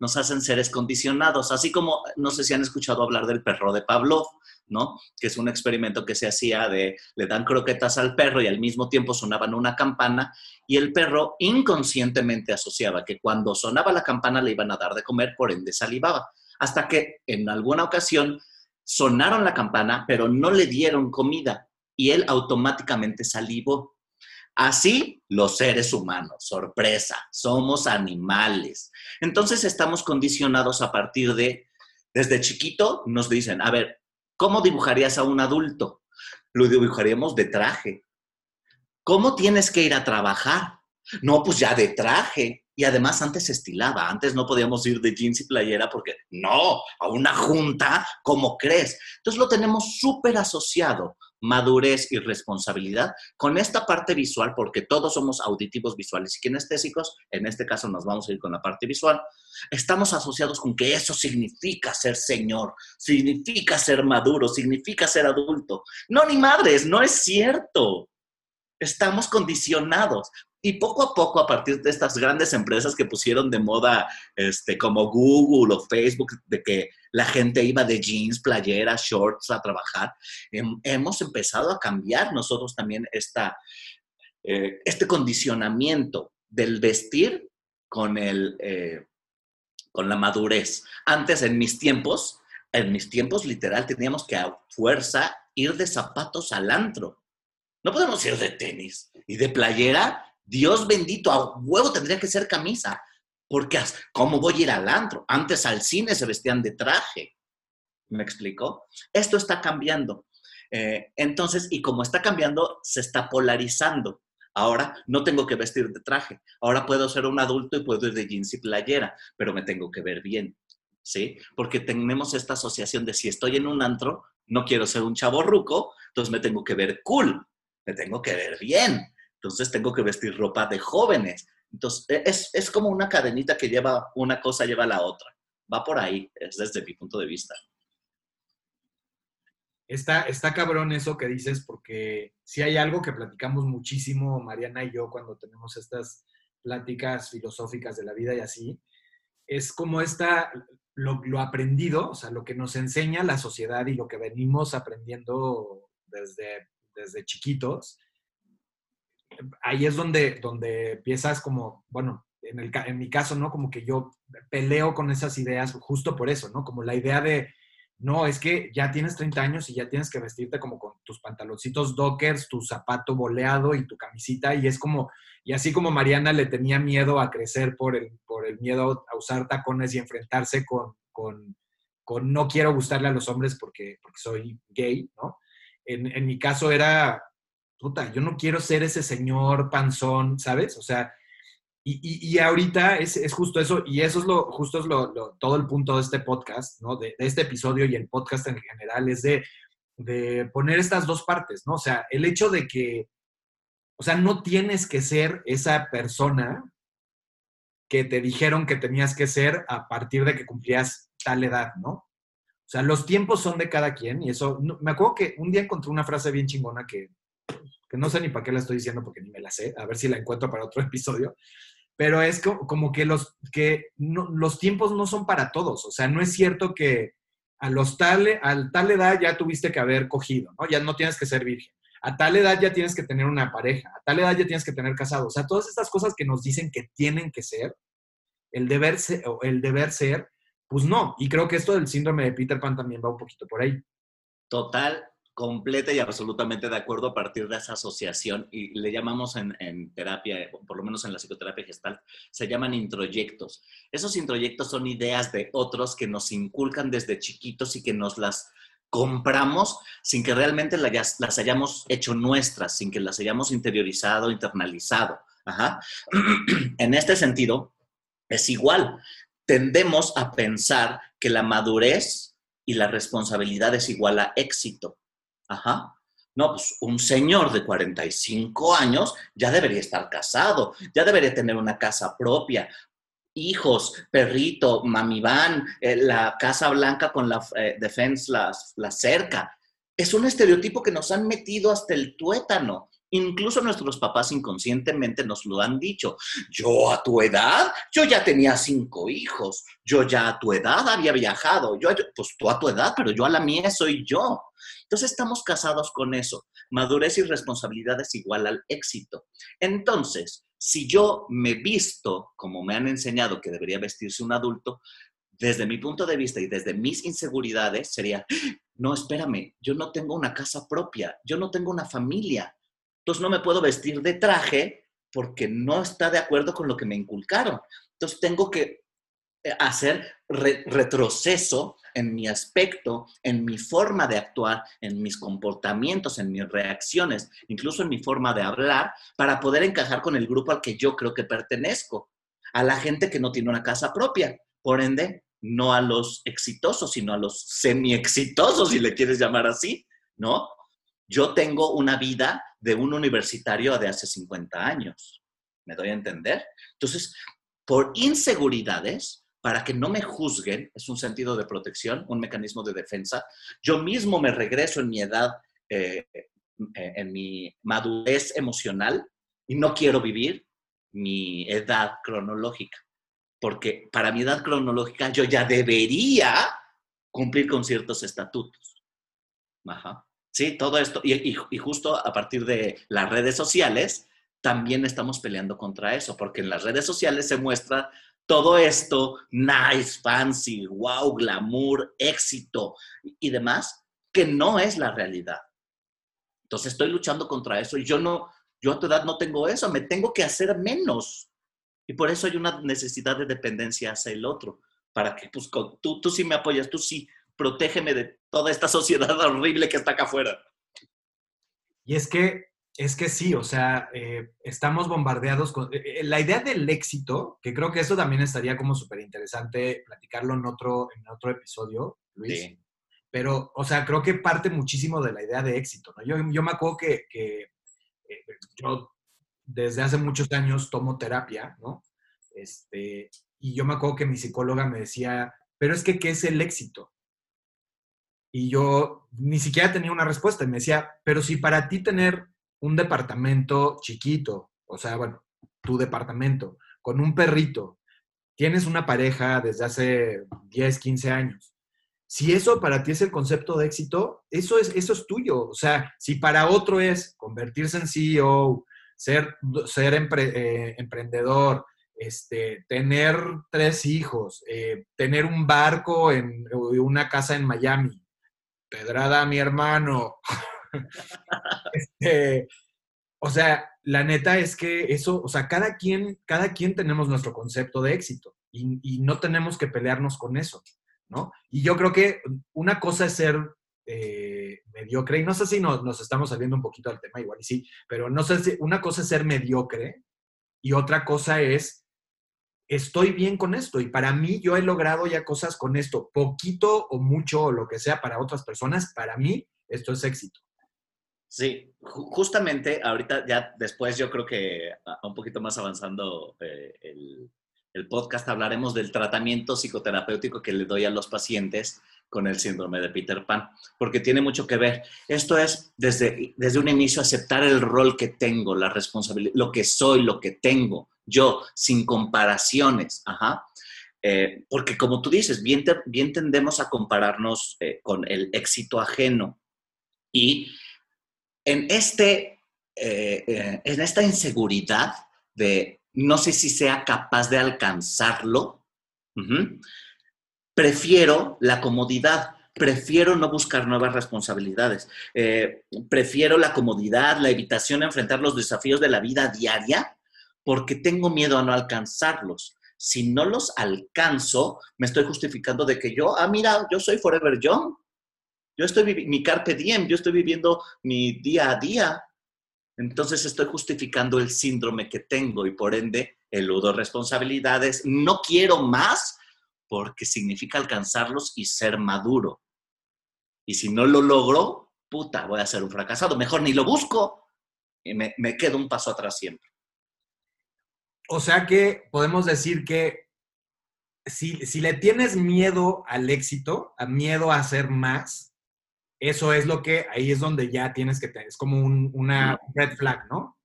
nos hacen seres condicionados, así como no sé si han escuchado hablar del perro de Pavlov, ¿no? Que es un experimento que se hacía de le dan croquetas al perro y al mismo tiempo sonaban una campana y el perro inconscientemente asociaba que cuando sonaba la campana le iban a dar de comer, por ende salivaba, hasta que en alguna ocasión sonaron la campana, pero no le dieron comida y él automáticamente salivó. Así los seres humanos, sorpresa, somos animales. Entonces estamos condicionados a partir de, desde chiquito nos dicen, a ver, ¿cómo dibujarías a un adulto? Lo dibujaríamos de traje. ¿Cómo tienes que ir a trabajar? No, pues ya de traje. Y además antes se estilaba, antes no podíamos ir de jeans y playera porque no, a una junta, ¿cómo crees? Entonces lo tenemos súper asociado madurez y responsabilidad con esta parte visual, porque todos somos auditivos visuales y kinestésicos, en este caso nos vamos a ir con la parte visual, estamos asociados con que eso significa ser señor, significa ser maduro, significa ser adulto. No, ni madres, no es cierto. Estamos condicionados. Y poco a poco, a partir de estas grandes empresas que pusieron de moda, este, como Google o Facebook, de que la gente iba de jeans, playeras, shorts a trabajar, hemos empezado a cambiar nosotros también esta, eh, este condicionamiento. del vestir con, el, eh, con la madurez. Antes, en mis tiempos, en mis tiempos literal teníamos que a fuerza ir de zapatos al antro. No podemos ir de tenis y de playera. Dios bendito, a huevo tendría que ser camisa. Porque, ¿cómo voy a ir al antro? Antes al cine se vestían de traje. ¿Me explicó? Esto está cambiando. Eh, entonces, y como está cambiando, se está polarizando. Ahora no tengo que vestir de traje. Ahora puedo ser un adulto y puedo ir de jeans y playera, pero me tengo que ver bien. ¿Sí? Porque tenemos esta asociación de si estoy en un antro, no quiero ser un chavo ruco, entonces me tengo que ver cool, me tengo que ver bien. Entonces tengo que vestir ropa de jóvenes. Entonces e, es, es como una cadenita que lleva una cosa, lleva la otra. Va por ahí, es desde mi punto de vista. Está, está cabrón eso que dices, porque si hay algo que platicamos muchísimo, Mariana y yo, cuando tenemos estas pláticas filosóficas de la vida y así, es como esta, lo, lo, aprendido, o sea, lo que nos enseña la sociedad y lo que venimos aprendiendo desde, desde chiquitos, ahí es donde, donde empiezas como, bueno, en, el, en mi caso, ¿no? Como que yo peleo con esas ideas justo por eso, ¿no? Como la idea de no, es que ya tienes 30 años y ya tienes que vestirte como con tus pantaloncitos dockers, tu zapato boleado y tu camisita. Y es como, y así como Mariana le tenía miedo a crecer por el, por el miedo a usar tacones y enfrentarse con, con, con no quiero gustarle a los hombres porque, porque soy gay, ¿no? En, en mi caso era, puta, yo no quiero ser ese señor panzón, ¿sabes? O sea, y, ahorita es, justo eso, y eso es lo, justo es lo, todo el punto de este podcast, ¿no? De, este episodio y el podcast en general, es de, de, poner estas dos partes, ¿no? O sea, el hecho de que, o sea, no tienes que ser esa persona que te dijeron que tenías que ser a partir de que cumplías tal edad, ¿no? O sea, los tiempos son de cada quien, y eso, me acuerdo que un día encontré una frase bien chingona que, que no sé ni para qué la estoy diciendo porque ni me la sé, a ver si la encuentro para otro episodio, pero es como que los, que los tiempos no son para todos. O sea, no es cierto que a los tal, a tal edad ya tuviste que haber cogido, ¿no? Ya no tienes que ser virgen. A tal edad ya tienes que tener una pareja. A tal edad ya tienes que tener casado. O sea, todas estas cosas que nos dicen que tienen que ser, el deber ser, el deber ser pues no. Y creo que esto del síndrome de Peter Pan también va un poquito por ahí. Total, completa y absolutamente de acuerdo a partir de esa asociación y le llamamos en, terapia, por lo menos en la psicoterapia gestal, se llaman introyectos. Esos introyectos son ideas de otros que nos inculcan desde chiquitos y que nos las compramos sin que realmente las, las hayamos hecho nuestras, sin que las hayamos interiorizado, internalizado. Ajá. En este sentido, es igual. Tendemos a pensar que la madurez y la responsabilidad es igual a éxito. Ajá. No, pues un señor de 45 años ya debería estar casado, ya debería tener una casa propia, hijos, perrito, mamiván, eh, la casa blanca con la eh, defense, la, la cerca. Es un estereotipo que nos han metido hasta el tuétano. Incluso nuestros papás inconscientemente nos lo han dicho. Yo a tu edad, yo ya tenía cinco hijos. Yo ya a tu edad había viajado. Yo, pues tú a tu edad, pero yo a la mía soy yo. Entonces estamos casados con eso. Madurez y responsabilidad es igual al éxito. Entonces, si yo me visto como me han enseñado que debería vestirse un adulto, desde mi punto de vista y desde mis inseguridades sería, no, espérame, yo no tengo una casa propia, yo no tengo una familia, entonces no me puedo vestir de traje porque no está de acuerdo con lo que me inculcaron. Entonces tengo que eh, hacer retroceso en mi aspecto, en mi forma de actuar, en mis comportamientos, en mis reacciones, incluso en mi forma de hablar, para poder encajar con el grupo al que yo creo que pertenezco, a la gente que no tiene una casa propia. Por ende, no a los exitosos, sino a los semi-exitosos, si le quieres llamar así, ¿no? Yo tengo una vida de un universitario de hace 50 años. ¿Me doy a entender? Entonces, por inseguridades, para que no me juzguen, es un sentido de protección, un mecanismo de defensa, yo mismo me regreso en mi edad, eh, eh, en mi madurez emocional y no quiero vivir mi edad cronológica, porque para mi edad cronológica yo ya debería cumplir con ciertos estatutos. Ajá. Sí, todo esto. Y, justo a partir de las redes sociales, también estamos peleando contra eso, porque en las redes sociales se muestra todo esto, nice, fancy, wow, glamour, éxito y demás, que no es la realidad. Entonces estoy luchando contra eso y yo no, yo a tu edad no tengo eso, me tengo que hacer menos. Y por eso hay una necesidad de dependencia hacia el otro, para que pues, tú, tú sí me apoyas, tú sí, protégeme de toda esta sociedad horrible que está acá afuera. Y es que, es que sí, o sea, eh, estamos bombardeados con... Eh, eh, la idea del éxito, que creo que eso también estaría como súper interesante platicarlo en otro, en otro episodio, Luis. Pero, o sea, creo que parte muchísimo de la idea de éxito, ¿no? Yo, yo me acuerdo que, que yo desde hace muchos años tomo terapia, ¿no? Este, y yo me acuerdo que mi psicóloga me decía, pero es que, ¿qué es el éxito? Y yo ni siquiera tenía una respuesta. Y me decía, pero si para ti tener un departamento chiquito, o sea, bueno, tu departamento, con un perrito, tienes una pareja desde hace 10, 15 años. Si eso para ti es el concepto de éxito, eso es, eso es tuyo. O sea, si para otro es convertirse en CEO, ser, ser eh, emprendedor, este, tener tres hijos, eh, tener un barco en una casa en Miami, pedrada mi hermano. Este, o sea, la neta es que eso, o sea, cada quien, cada quien tenemos nuestro concepto de éxito y, no tenemos que pelearnos con eso, ¿no? Y yo creo que una cosa es ser eh, mediocre, y no sé si nos, nos, estamos saliendo un poquito del tema, igual y sí, pero no sé si una cosa es ser mediocre y otra cosa es estoy bien con esto y para mí yo he logrado ya cosas con esto, poquito o mucho o lo que sea para otras personas, para mí esto es éxito. Sí, justamente ahorita ya después yo creo que un poquito más avanzando eh, el, el, podcast hablaremos del tratamiento psicoterapéutico que le doy a los pacientes con el síndrome de Peter Pan, porque tiene mucho que ver. Esto es desde, desde un inicio aceptar el rol que tengo, la responsabilidad, lo que soy, lo que tengo, yo, sin comparaciones. Eh, porque como tú dices, bien, bien tendemos a compararnos eh, con el éxito ajeno. Y en, este, eh, en esta inseguridad de no sé si sea capaz de alcanzarlo, prefiero la comodidad, prefiero no buscar nuevas responsabilidades, prefiero la comodidad, la evitación de enfrentar los desafíos de la vida diaria porque tengo miedo a no alcanzarlos. Si no los alcanzo, me estoy justificando de que yo, ah, mira, yo soy Forever Young. Yo estoy mi carpe diem, yo estoy viviendo mi día a día. Entonces estoy justificando el síndrome que tengo y por ende eludo responsabilidades. No quiero más porque significa alcanzarlos y ser maduro. Y si no lo logro, puta, voy a ser un fracasado. Mejor ni lo busco y me quedo un paso atrás siempre. O sea que podemos decir que si, le tienes miedo al éxito, a miedo a hacer más, eso es lo que ahí es donde ya tienes que tener, es como una red flag, ¿no?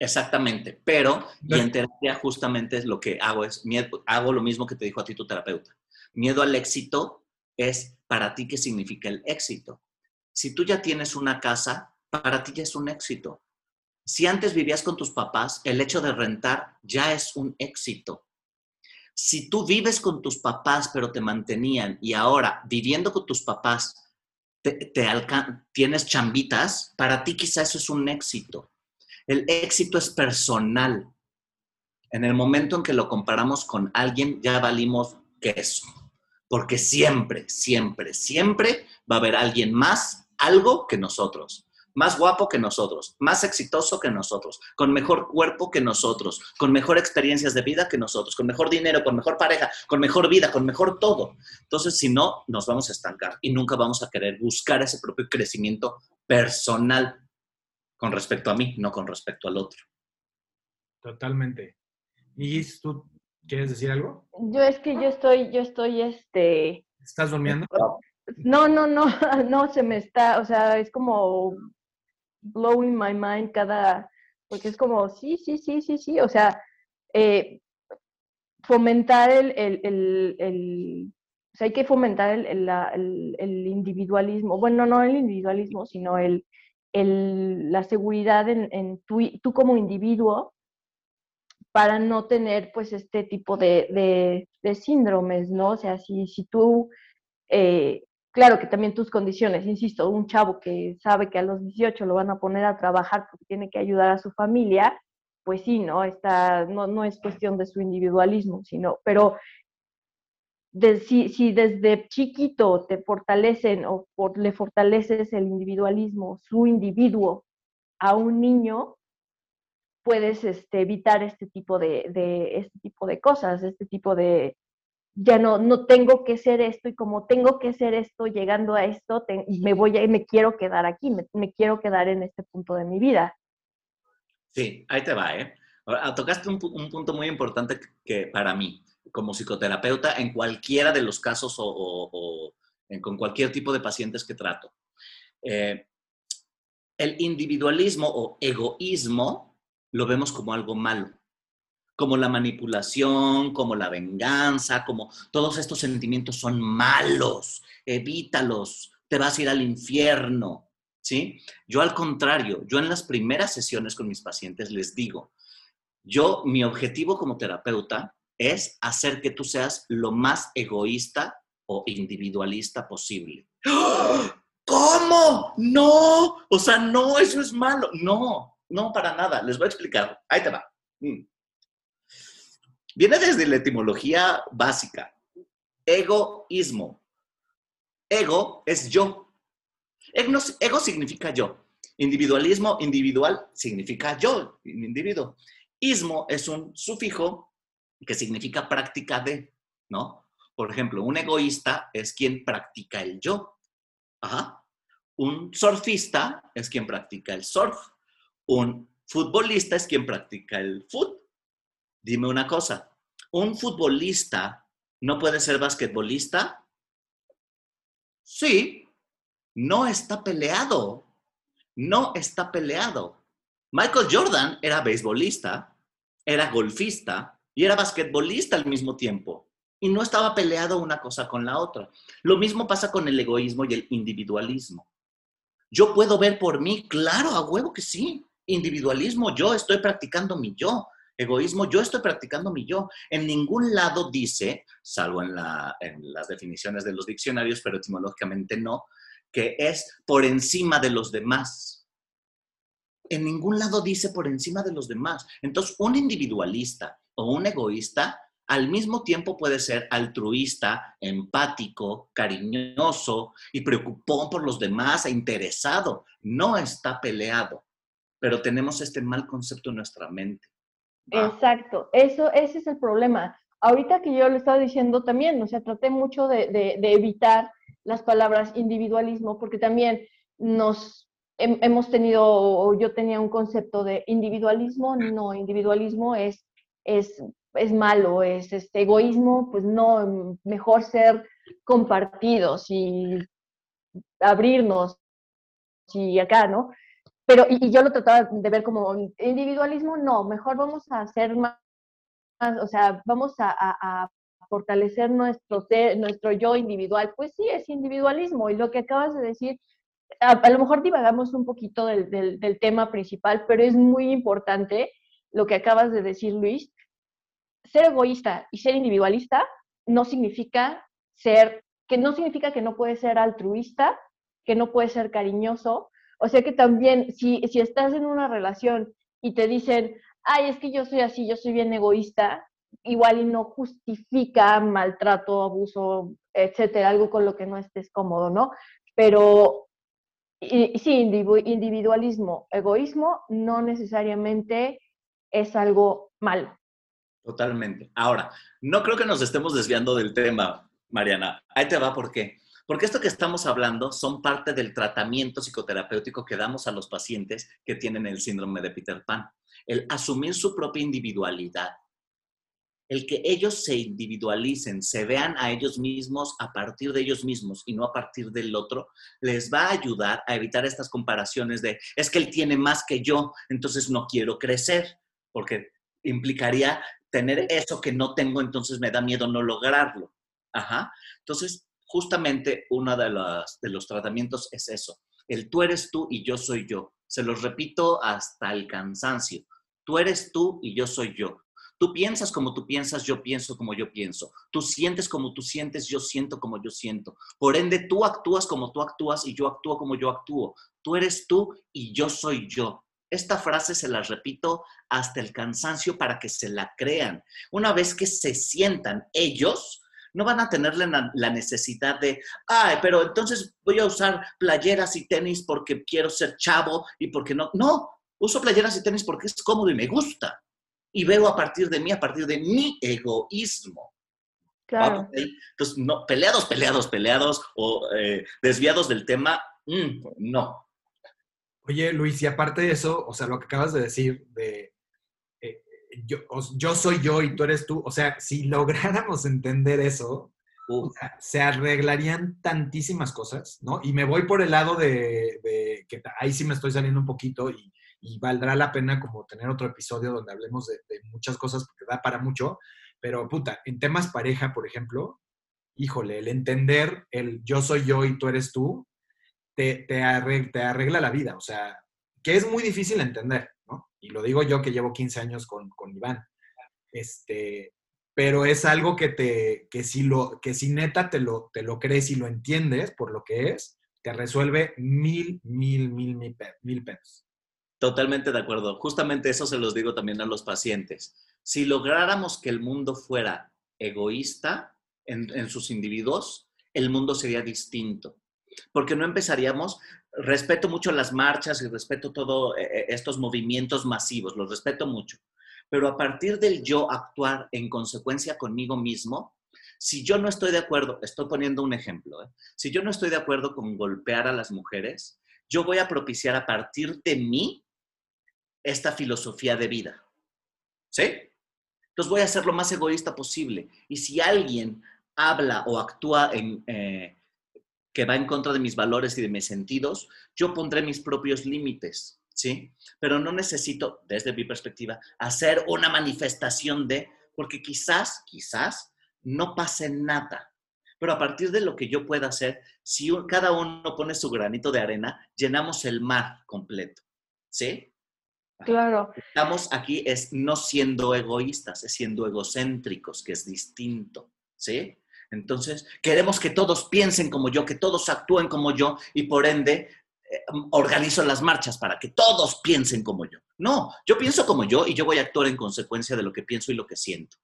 Exactamente, pero y en terapia justamente es lo que hago, es miedo, hago lo mismo que te dijo a ti tu terapeuta. Miedo al éxito es para ti qué significa el éxito. Si tú ya tienes una casa, para ti ya es un éxito. Si antes vivías con tus papás, el hecho de rentar ya es un éxito. Si tú vives con tus papás, pero te mantenían y ahora viviendo con tus papás te, tienes chambitas, para ti quizá eso es un éxito. El éxito es personal. En el momento en que lo comparamos con alguien, ya valimos queso. Porque siempre, siempre, siempre va a haber alguien más, algo que nosotros más guapo que nosotros, más exitoso que nosotros, con mejor cuerpo que nosotros, con mejor experiencias de vida que nosotros, con mejor dinero, con mejor pareja, con mejor vida, con mejor todo. Entonces, si no, nos vamos a estancar y nunca vamos a querer buscar ese propio crecimiento personal con respecto a mí, no con respecto al otro. Totalmente. ¿Y tú quieres decir algo? Yo es que yo estoy, yo estoy, este... ¿Estás durmiendo? No, no, no, no, se me está, o sea, es como blowing my mind cada, porque es como, sí, sí, sí, sí, sí, o sea, eh, fomentar el, el, el, o sea, hay que fomentar el, individualismo, bueno, no el individualismo, sino el, la seguridad en, tú como individuo para no tener pues este tipo de, síndromes, ¿no? O sea, si, si tú, eh, claro que también tus condiciones, insisto, un chavo que sabe que a los 18 lo van a poner a trabajar porque tiene que ayudar a su familia, pues sí, ¿no? Está, no, no es cuestión de su individualismo, sino, pero si, si, desde chiquito te fortalecen o le fortaleces el individualismo, su individuo a un niño, puedes este, evitar este tipo de, este tipo de cosas, este tipo de, ya no, no tengo que ser esto y como tengo que ser esto, llegando a esto, me voy a, me quiero quedar aquí, me, quiero quedar en este punto de mi vida. Sí, ahí te va, ¿eh? tocaste un, punto muy importante que para mí, como psicoterapeuta, en cualquiera de los casos o, con cualquier tipo de pacientes que trato. Eh, el individualismo o egoísmo lo vemos como algo malo, como la manipulación, como la venganza, como todos estos sentimientos son malos, evítalos, te vas a ir al infierno, ¿sí? Yo al contrario, yo en las primeras sesiones con mis pacientes les digo, yo, mi objetivo como terapeuta es hacer que tú seas lo más egoísta o individualista posible. ¿Cómo? No, o sea, no, eso es malo. No, no, para nada. Les voy a explicar. Ahí te va. Viene desde la etimología básica. Egoísmo. Ego es yo. Ego significa yo. Individualismo, individual, significa yo, individuo. Ismo es un sufijo que significa práctica de, ¿no? Por ejemplo, un egoísta es quien practica el yo. Ajá. Un surfista es quien practica el surf. Un futbolista es quien practica el foot. Dime una cosa, ¿un futbolista no puede ser basquetbolista? Sí, no está peleado. No está peleado. Michael Jordan era beisbolista, era golfista y era basquetbolista al mismo tiempo. Y no estaba peleado una cosa con la otra. Lo mismo pasa con el egoísmo y el individualismo. Yo puedo ver por mí, claro, a huevo que sí. Individualismo, yo estoy practicando mi yo. Egoísmo, yo estoy practicando mi yo. En ningún lado dice, salvo en, las definiciones de los diccionarios, pero etimológicamente no, que es por encima de los demás. En ningún lado dice por encima de los demás. Entonces, un individualista o un egoísta al mismo tiempo puede ser altruista, empático, cariñoso y preocupón por los demás e interesado. No está peleado pero tenemos este mal concepto en nuestra mente. Exacto, eso, ese es el problema. Ahorita que yo le estaba diciendo también, o sea, traté mucho de, evitar las palabras individualismo, porque también nos hemos tenido, o yo tenía un concepto de individualismo, no, individualismo es, es, es malo, es este egoísmo, pues no, mejor ser compartidos y abrirnos y acá, ¿no? Pero, y, yo lo trataba de ver como individualismo, no, mejor vamos a hacer más, o sea, vamos a, fortalecer nuestro, nuestro yo individual. Pues sí, es individualismo. Y lo que acabas de decir, a, lo mejor divagamos un poquito del, del, tema principal, pero es muy importante lo que acabas de decir, Luis. Ser egoísta y ser individualista no significa ser, que no significa que no puedes ser altruista, que no puedes ser cariñoso, o sea que también, si, si estás en una relación y te dicen, ay, es que yo soy así, yo soy bien egoísta, igual y no justifica maltrato, abuso, etcétera, algo con lo que no estés cómodo, ¿no? Pero sí, individualismo, egoísmo no necesariamente es algo malo. Totalmente. Ahora, no creo que nos estemos desviando del tema, Mariana. Ahí te va por qué. Porque esto que estamos hablando son parte del tratamiento psicoterapéutico que damos a los pacientes que tienen el síndrome de Peter Pan. El asumir su propia individualidad. El que ellos se individualicen, se vean a ellos mismos a partir de ellos mismos y no a partir del otro, les va a ayudar a evitar estas comparaciones de, es que él tiene más que yo, entonces no quiero crecer, porque implicaría tener eso que no tengo, entonces me da miedo no lograrlo. Ajá. Entonces, justamente uno de los, de los tratamientos es eso, El tú eres tú y yo soy yo. Se los repito hasta el cansancio. Tú eres tú y yo soy yo. Tú piensas como tú piensas, yo pienso como yo pienso. Tú sientes como tú sientes, yo siento como yo siento. Por ende, tú actúas como tú actúas y yo actúo como yo actúo. Tú eres tú y yo soy yo. Esta frase se la repito hasta el cansancio para que se la crean. Una vez que se sientan ellos, no van a tener la, necesidad de, ay, pero entonces voy a usar playeras y tenis porque quiero ser chavo y porque no. No, uso playeras y tenis porque es cómodo y me gusta. Y veo a partir de mí, a partir de mi egoísmo. Claro. Entonces, no, peleados, peleados, peleados o eh, desviados del tema, mm, no. Oye, Luis, y aparte de eso, o sea, lo que acabas de decir de yo, yo, soy yo y tú eres tú, o sea, si lográramos entender eso, se arreglarían tantísimas cosas, ¿no? Y me voy por el lado de, que ahí sí me estoy saliendo un poquito y, valdrá la pena como tener otro episodio donde hablemos de, de, muchas cosas porque da para mucho, pero puta, en temas pareja, por ejemplo, híjole, el entender el yo soy yo y tú eres tú, te, arregla, la vida, o sea, que es muy difícil entender. Y lo digo yo que llevo 15 años con, Iván. Este, pero es algo que te, que si lo, que si neta te lo, te lo crees y lo entiendes por lo que es, te resuelve mil, mil, mil, mil, mil pesos. Totalmente de acuerdo. Justamente eso se los digo también a los pacientes. Si lográramos que el mundo fuera egoísta en, en sus individuos, el mundo sería distinto porque no empezaríamos, respeto mucho las marchas y respeto todos eh, eh, estos movimientos masivos, los respeto mucho, pero a partir del yo actuar en consecuencia conmigo mismo, si yo no estoy de acuerdo, estoy poniendo un ejemplo, ¿eh? si yo no estoy de acuerdo con golpear a las mujeres, yo voy a propiciar a partir de mí esta filosofía de vida. ¿Sí? Entonces voy a ser lo más egoísta posible. Y si alguien habla o actúa en, que va en contra de mis valores y de mis sentidos, yo pondré mis propios límites, ¿sí? Pero no necesito, desde mi perspectiva, hacer una manifestación de, porque quizás, quizás no pase nada. Pero a partir de lo que yo pueda hacer, si cada uno pone su granito de arena, llenamos el mar completo, ¿sí? Claro. Estamos aquí es no siendo egoístas, es siendo egocéntricos, que es distinto, ¿sí? Entonces, queremos que todos piensen como yo, que todos actúen como yo y por ende eh, organizo las marchas para que todos piensen como yo. No, yo pienso como yo y yo voy a actuar en consecuencia de lo que pienso y lo que siento.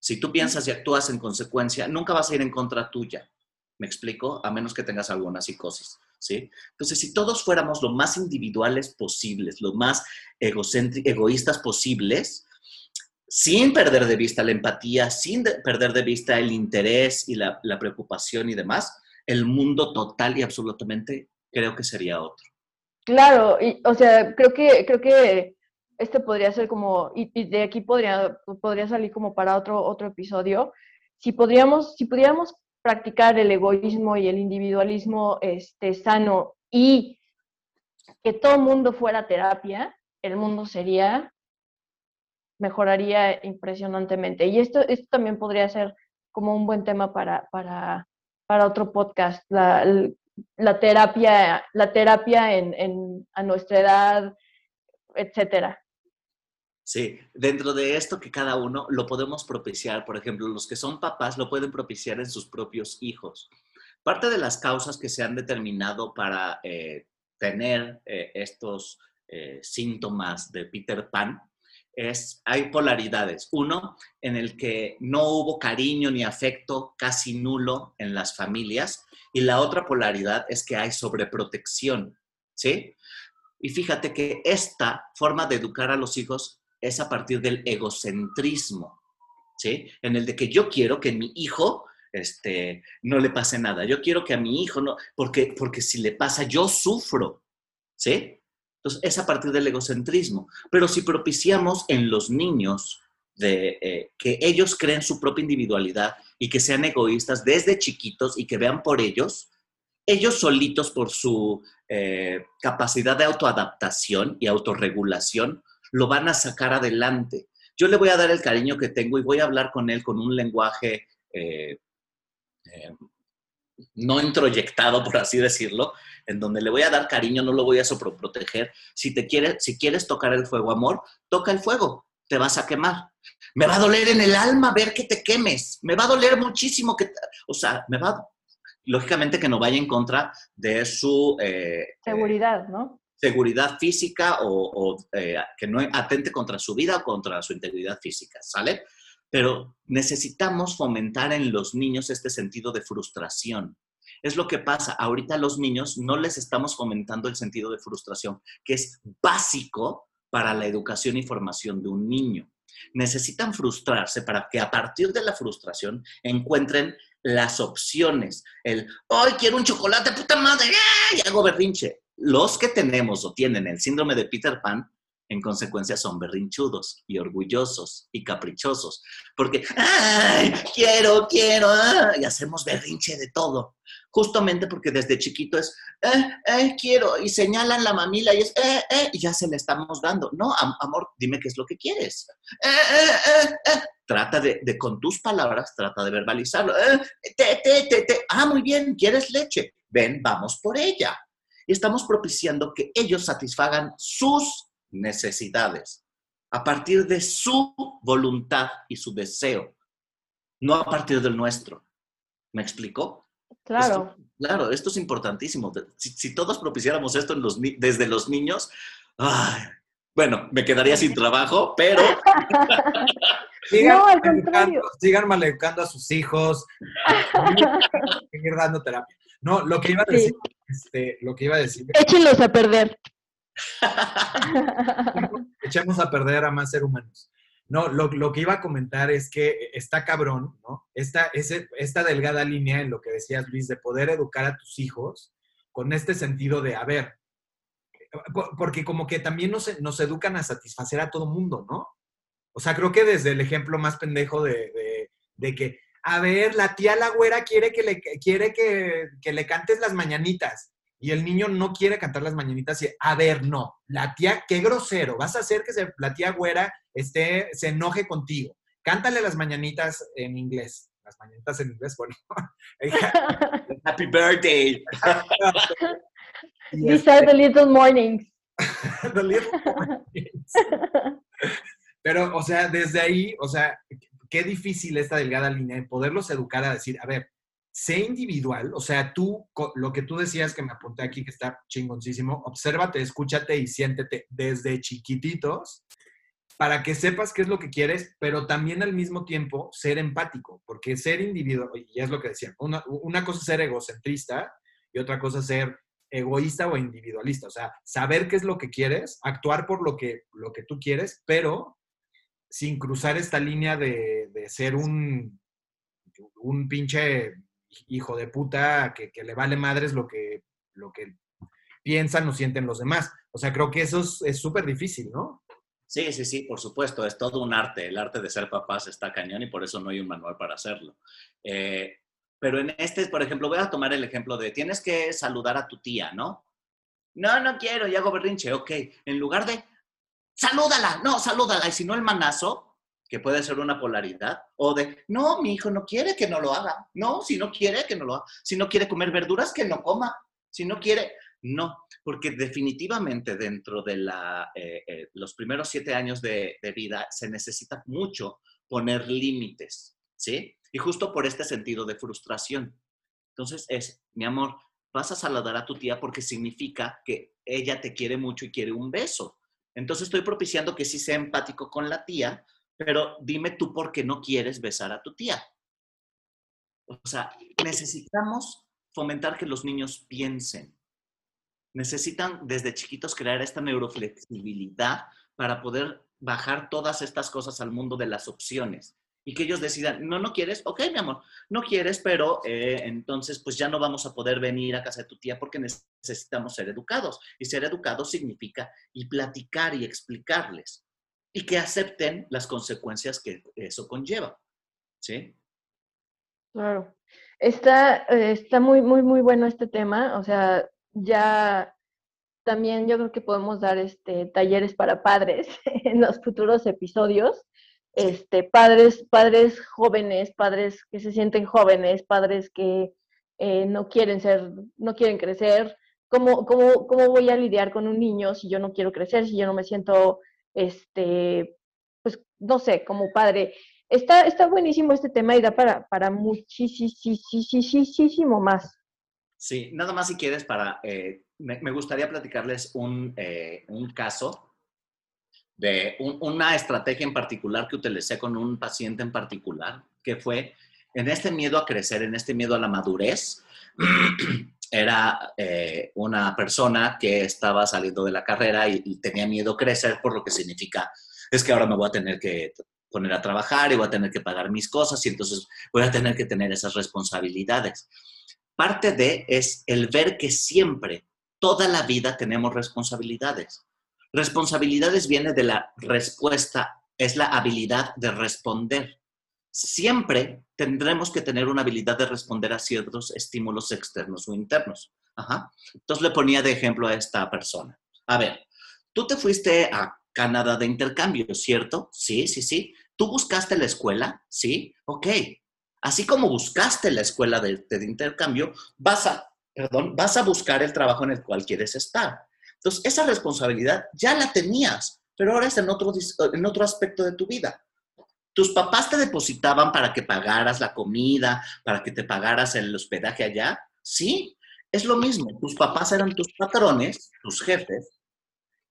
Si tú piensas y actúas en consecuencia, nunca vas a ir en contra tuya. ¿Me explico? A menos que tengas alguna psicosis. ¿sí? Entonces, si todos fuéramos lo más individuales posibles, lo más egoístas posibles, sin perder de vista la empatía, sin perder de vista el interés y la, preocupación y demás, el mundo total y absolutamente creo que sería otro. Claro, y, o sea, creo que, creo que este podría ser como, y, de aquí podría, podría salir como para otro, otro episodio, si podríamos, si pudiéramos practicar el egoísmo y el individualismo este, sano y que todo mundo fuera terapia, el mundo sería mejoraría impresionantemente. Y esto, esto también podría ser como un buen tema para, para, para otro podcast, la, la, terapia, la terapia en, en, a nuestra edad, etcétera. Sí, dentro de esto que cada uno lo podemos propiciar, por ejemplo, los que son papás lo pueden propiciar en sus propios hijos. Parte de las causas que se han determinado para eh, tener eh, estos eh, síntomas de Peter Pan es, hay polaridades. Uno, en el que no hubo cariño ni afecto casi nulo en las familias. Y la otra polaridad es que hay sobreprotección, ¿sí? Y fíjate que esta forma de educar a los hijos es a partir del egocentrismo, ¿sí? En el de que yo quiero que mi hijo este, no le pase nada. Yo quiero que a mi hijo no, porque, porque si le pasa, yo sufro, ¿sí? Entonces, es a partir del egocentrismo. Pero si propiciamos en los niños eh, que ellos creen su propia individualidad y que sean egoístas desde chiquitos y que vean por ellos, ellos solitos por su eh, capacidad de autoadaptación y autorregulación, lo van a sacar adelante. Yo le voy a dar el cariño que tengo y voy a hablar con él con un lenguaje eh, no introyectado, por así decirlo, en donde le voy a dar cariño, no lo voy a soproteger. Si te quieres, si quieres tocar el fuego, amor, toca el fuego, te vas a quemar. Me va a doler en el alma ver que te quemes. Me va a doler muchísimo que, o sea, me va, lógicamente que no vaya en contra de su... Eh, Seguridad, ¿no? seguridad física o, eh, que no atente contra su vida o contra su integridad física, ¿sale? Pero necesitamos fomentar en los niños este sentido de frustración. Es lo que pasa. Ahorita a los niños no les estamos fomentando el sentido de frustración, que es básico para la educación y formación de un niño. Necesitan frustrarse para que a partir de la frustración encuentren las opciones. El, hoy quiero un chocolate, puta madre, y hago berrinche los que tenemos o tienen el síndrome de Peter Pan, en consecuencia son berrinchudos y orgullosos y caprichosos, porque. Quiero, quiero, ah", y hacemos berrinche de todo. Justamente porque desde chiquito es, eh, eh, quiero, y señalan la mamila y es, eh, eh, y ya se le estamos dando. No, amor, dime qué es lo que quieres. Eh, trata de, de, con tus palabras, trata de verbalizarlo. te, te, te, te. Ah, muy bien, ¿quieres leche? Ven, vamos por ella y estamos propiciando que ellos satisfagan sus necesidades a partir de su voluntad y su deseo, no a partir del nuestro. ¿Me explicó? Claro. claro, esto es importantísimo. Si, todos propiciáramos esto desde los niños, bueno, me quedaría sin trabajo, pero... sigan, no, al contrario. sigan maleducando a sus hijos, seguir dando terapia. No, lo que iba a decir, este, lo que iba a decir. Échenlos a perder. Echemos a perder a más seres humanos. No, lo, que iba a comentar es que está cabrón, ¿no? Esta, ese, esta delgada línea en lo que decías, Luis, de poder educar a tus hijos con este sentido de, a ver, porque como que también nos, nos educan a satisfacer a todo mundo, ¿no? O sea, creo que desde el ejemplo más pendejo de, de que a ver, la tía la güera quiere que le, quiere que, le cantes las mañanitas. Y el niño no quiere cantar las mañanitas y, a ver, no, la tía, qué grosero, vas a hacer que la tía güera esté, se enoje contigo. Cántale las mañanitas en inglés. Las mañanitas en inglés, bueno. Happy birthday. These are the little mornings. the little mornings. Pero, o sea, desde ahí, o sea, qué difícil esta delgada línea de poderlos educar a decir, a ver, sé individual, o sea, tú, lo que tú decías que me apunté aquí, que está chingoncísimo, obsérvate, escúchate y siéntete desde chiquititos para que sepas qué es lo que quieres, pero también al mismo tiempo ser empático, porque ser individual, y es lo que decía, una, una cosa es ser egocentrista y otra cosa ser egoísta o individualista, o sea, saber qué es lo que quieres, actuar por lo que, lo que tú quieres, pero sin cruzar esta línea de, ser un, un pinche hijo de puta que, le vale madres lo que, lo que piensan o sienten los demás. O sea, creo que eso es súper difícil, ¿no? Sí, sí, sí, por supuesto, es todo un arte. El arte de ser papás está cañón y por eso no hay un manual para hacerlo. Eh, pero en este, por ejemplo, voy a tomar el ejemplo de tienes que saludar a tu tía, ¿no? No, no quiero, y hago berrinche. Ok, en lugar de salúdala, no, salúdala. Y si no, el manazo, que puede ser una polaridad, o de, no, mi hijo no quiere que no lo haga. No, si no quiere que no lo haga. Si no quiere comer verduras, que no coma. Si no quiere, no. Porque definitivamente dentro de la, eh, eh, los primeros siete años de, de vida se necesita mucho poner límites, ¿sí? Y justo por este sentido de frustración. Entonces es, mi amor, vas a saludar a tu tía porque significa que ella te quiere mucho y quiere un beso. Entonces estoy propiciando que sí sea empático con la tía, pero dime tú por qué no quieres besar a tu tía. O sea, necesitamos fomentar que los niños piensen. Necesitan desde chiquitos crear esta neuroflexibilidad para poder bajar todas estas cosas al mundo de las opciones y que ellos decidan, no, no quieres, ok, mi amor, no quieres, pero eh, entonces pues ya no vamos a poder venir a casa de tu tía porque necesitamos ser educados. Y ser educados significa y platicar y explicarles y que acepten las consecuencias que eso conlleva. ¿Sí? Claro. Está, eh, está muy, muy, muy bueno este tema. O sea, ya también yo creo que podemos dar este, talleres para padres en los futuros episodios este, padres, padres jóvenes, padres que se sienten jóvenes, padres que eh, no quieren ser, no quieren crecer. ¿Cómo, cómo, ¿Cómo voy a lidiar con un niño si yo no quiero crecer, si yo no me siento, este, pues, no sé, como padre? Está, está buenísimo este tema y da para, para muchísimo más. Sí, nada más si quieres para, eh, me, gustaría platicarles un, eh, un caso de una estrategia en particular que utilicé con un paciente en particular, que fue en este miedo a crecer, en este miedo a la madurez, era eh, una persona que estaba saliendo de la carrera y, tenía miedo crecer por lo que significa, es que ahora me voy a tener que poner a trabajar y voy a tener que pagar mis cosas y entonces voy a tener que tener esas responsabilidades. Parte de es el ver que siempre, toda la vida tenemos responsabilidades. Responsabilidades viene de la respuesta, es la habilidad de responder siempre tendremos que tener una habilidad de responder a ciertos estímulos externos o internos. Entonces le ponía de ejemplo a esta persona. A ver, tú te fuiste a Canadá de intercambio, ¿cierto? Sí, sí, sí. ¿Tú buscaste la escuela? Sí, ok. Así como buscaste la escuela de, intercambio, vas a, perdón, vas a buscar el trabajo en el cual quieres estar. Entonces, esa responsabilidad ya la tenías, pero ahora es en otro, en otro aspecto de tu vida. ¿Tus papás te depositaban para que pagaras la comida, para que te pagaras el hospedaje allá? Sí, es lo mismo. Tus papás eran tus patrones, tus jefes,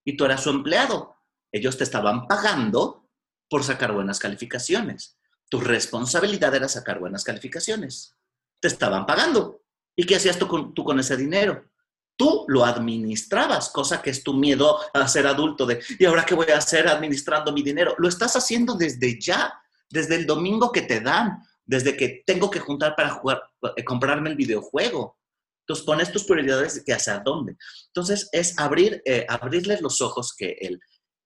y tú eras su empleado. Ellos te estaban pagando por sacar buenas calificaciones. Tu responsabilidad era sacar buenas calificaciones. Te estaban pagando. ¿Y qué hacías tú con, tú con ese dinero? Tú lo administrabas, cosa que es tu miedo a ser adulto de, ¿y ahora qué voy a hacer administrando mi dinero? Lo estás haciendo desde ya, desde el domingo que te dan, desde que tengo que juntar para eh, comprarme el videojuego. Entonces pones tus prioridades de hacia dónde. Entonces es abrir, eh, abrirles los ojos que el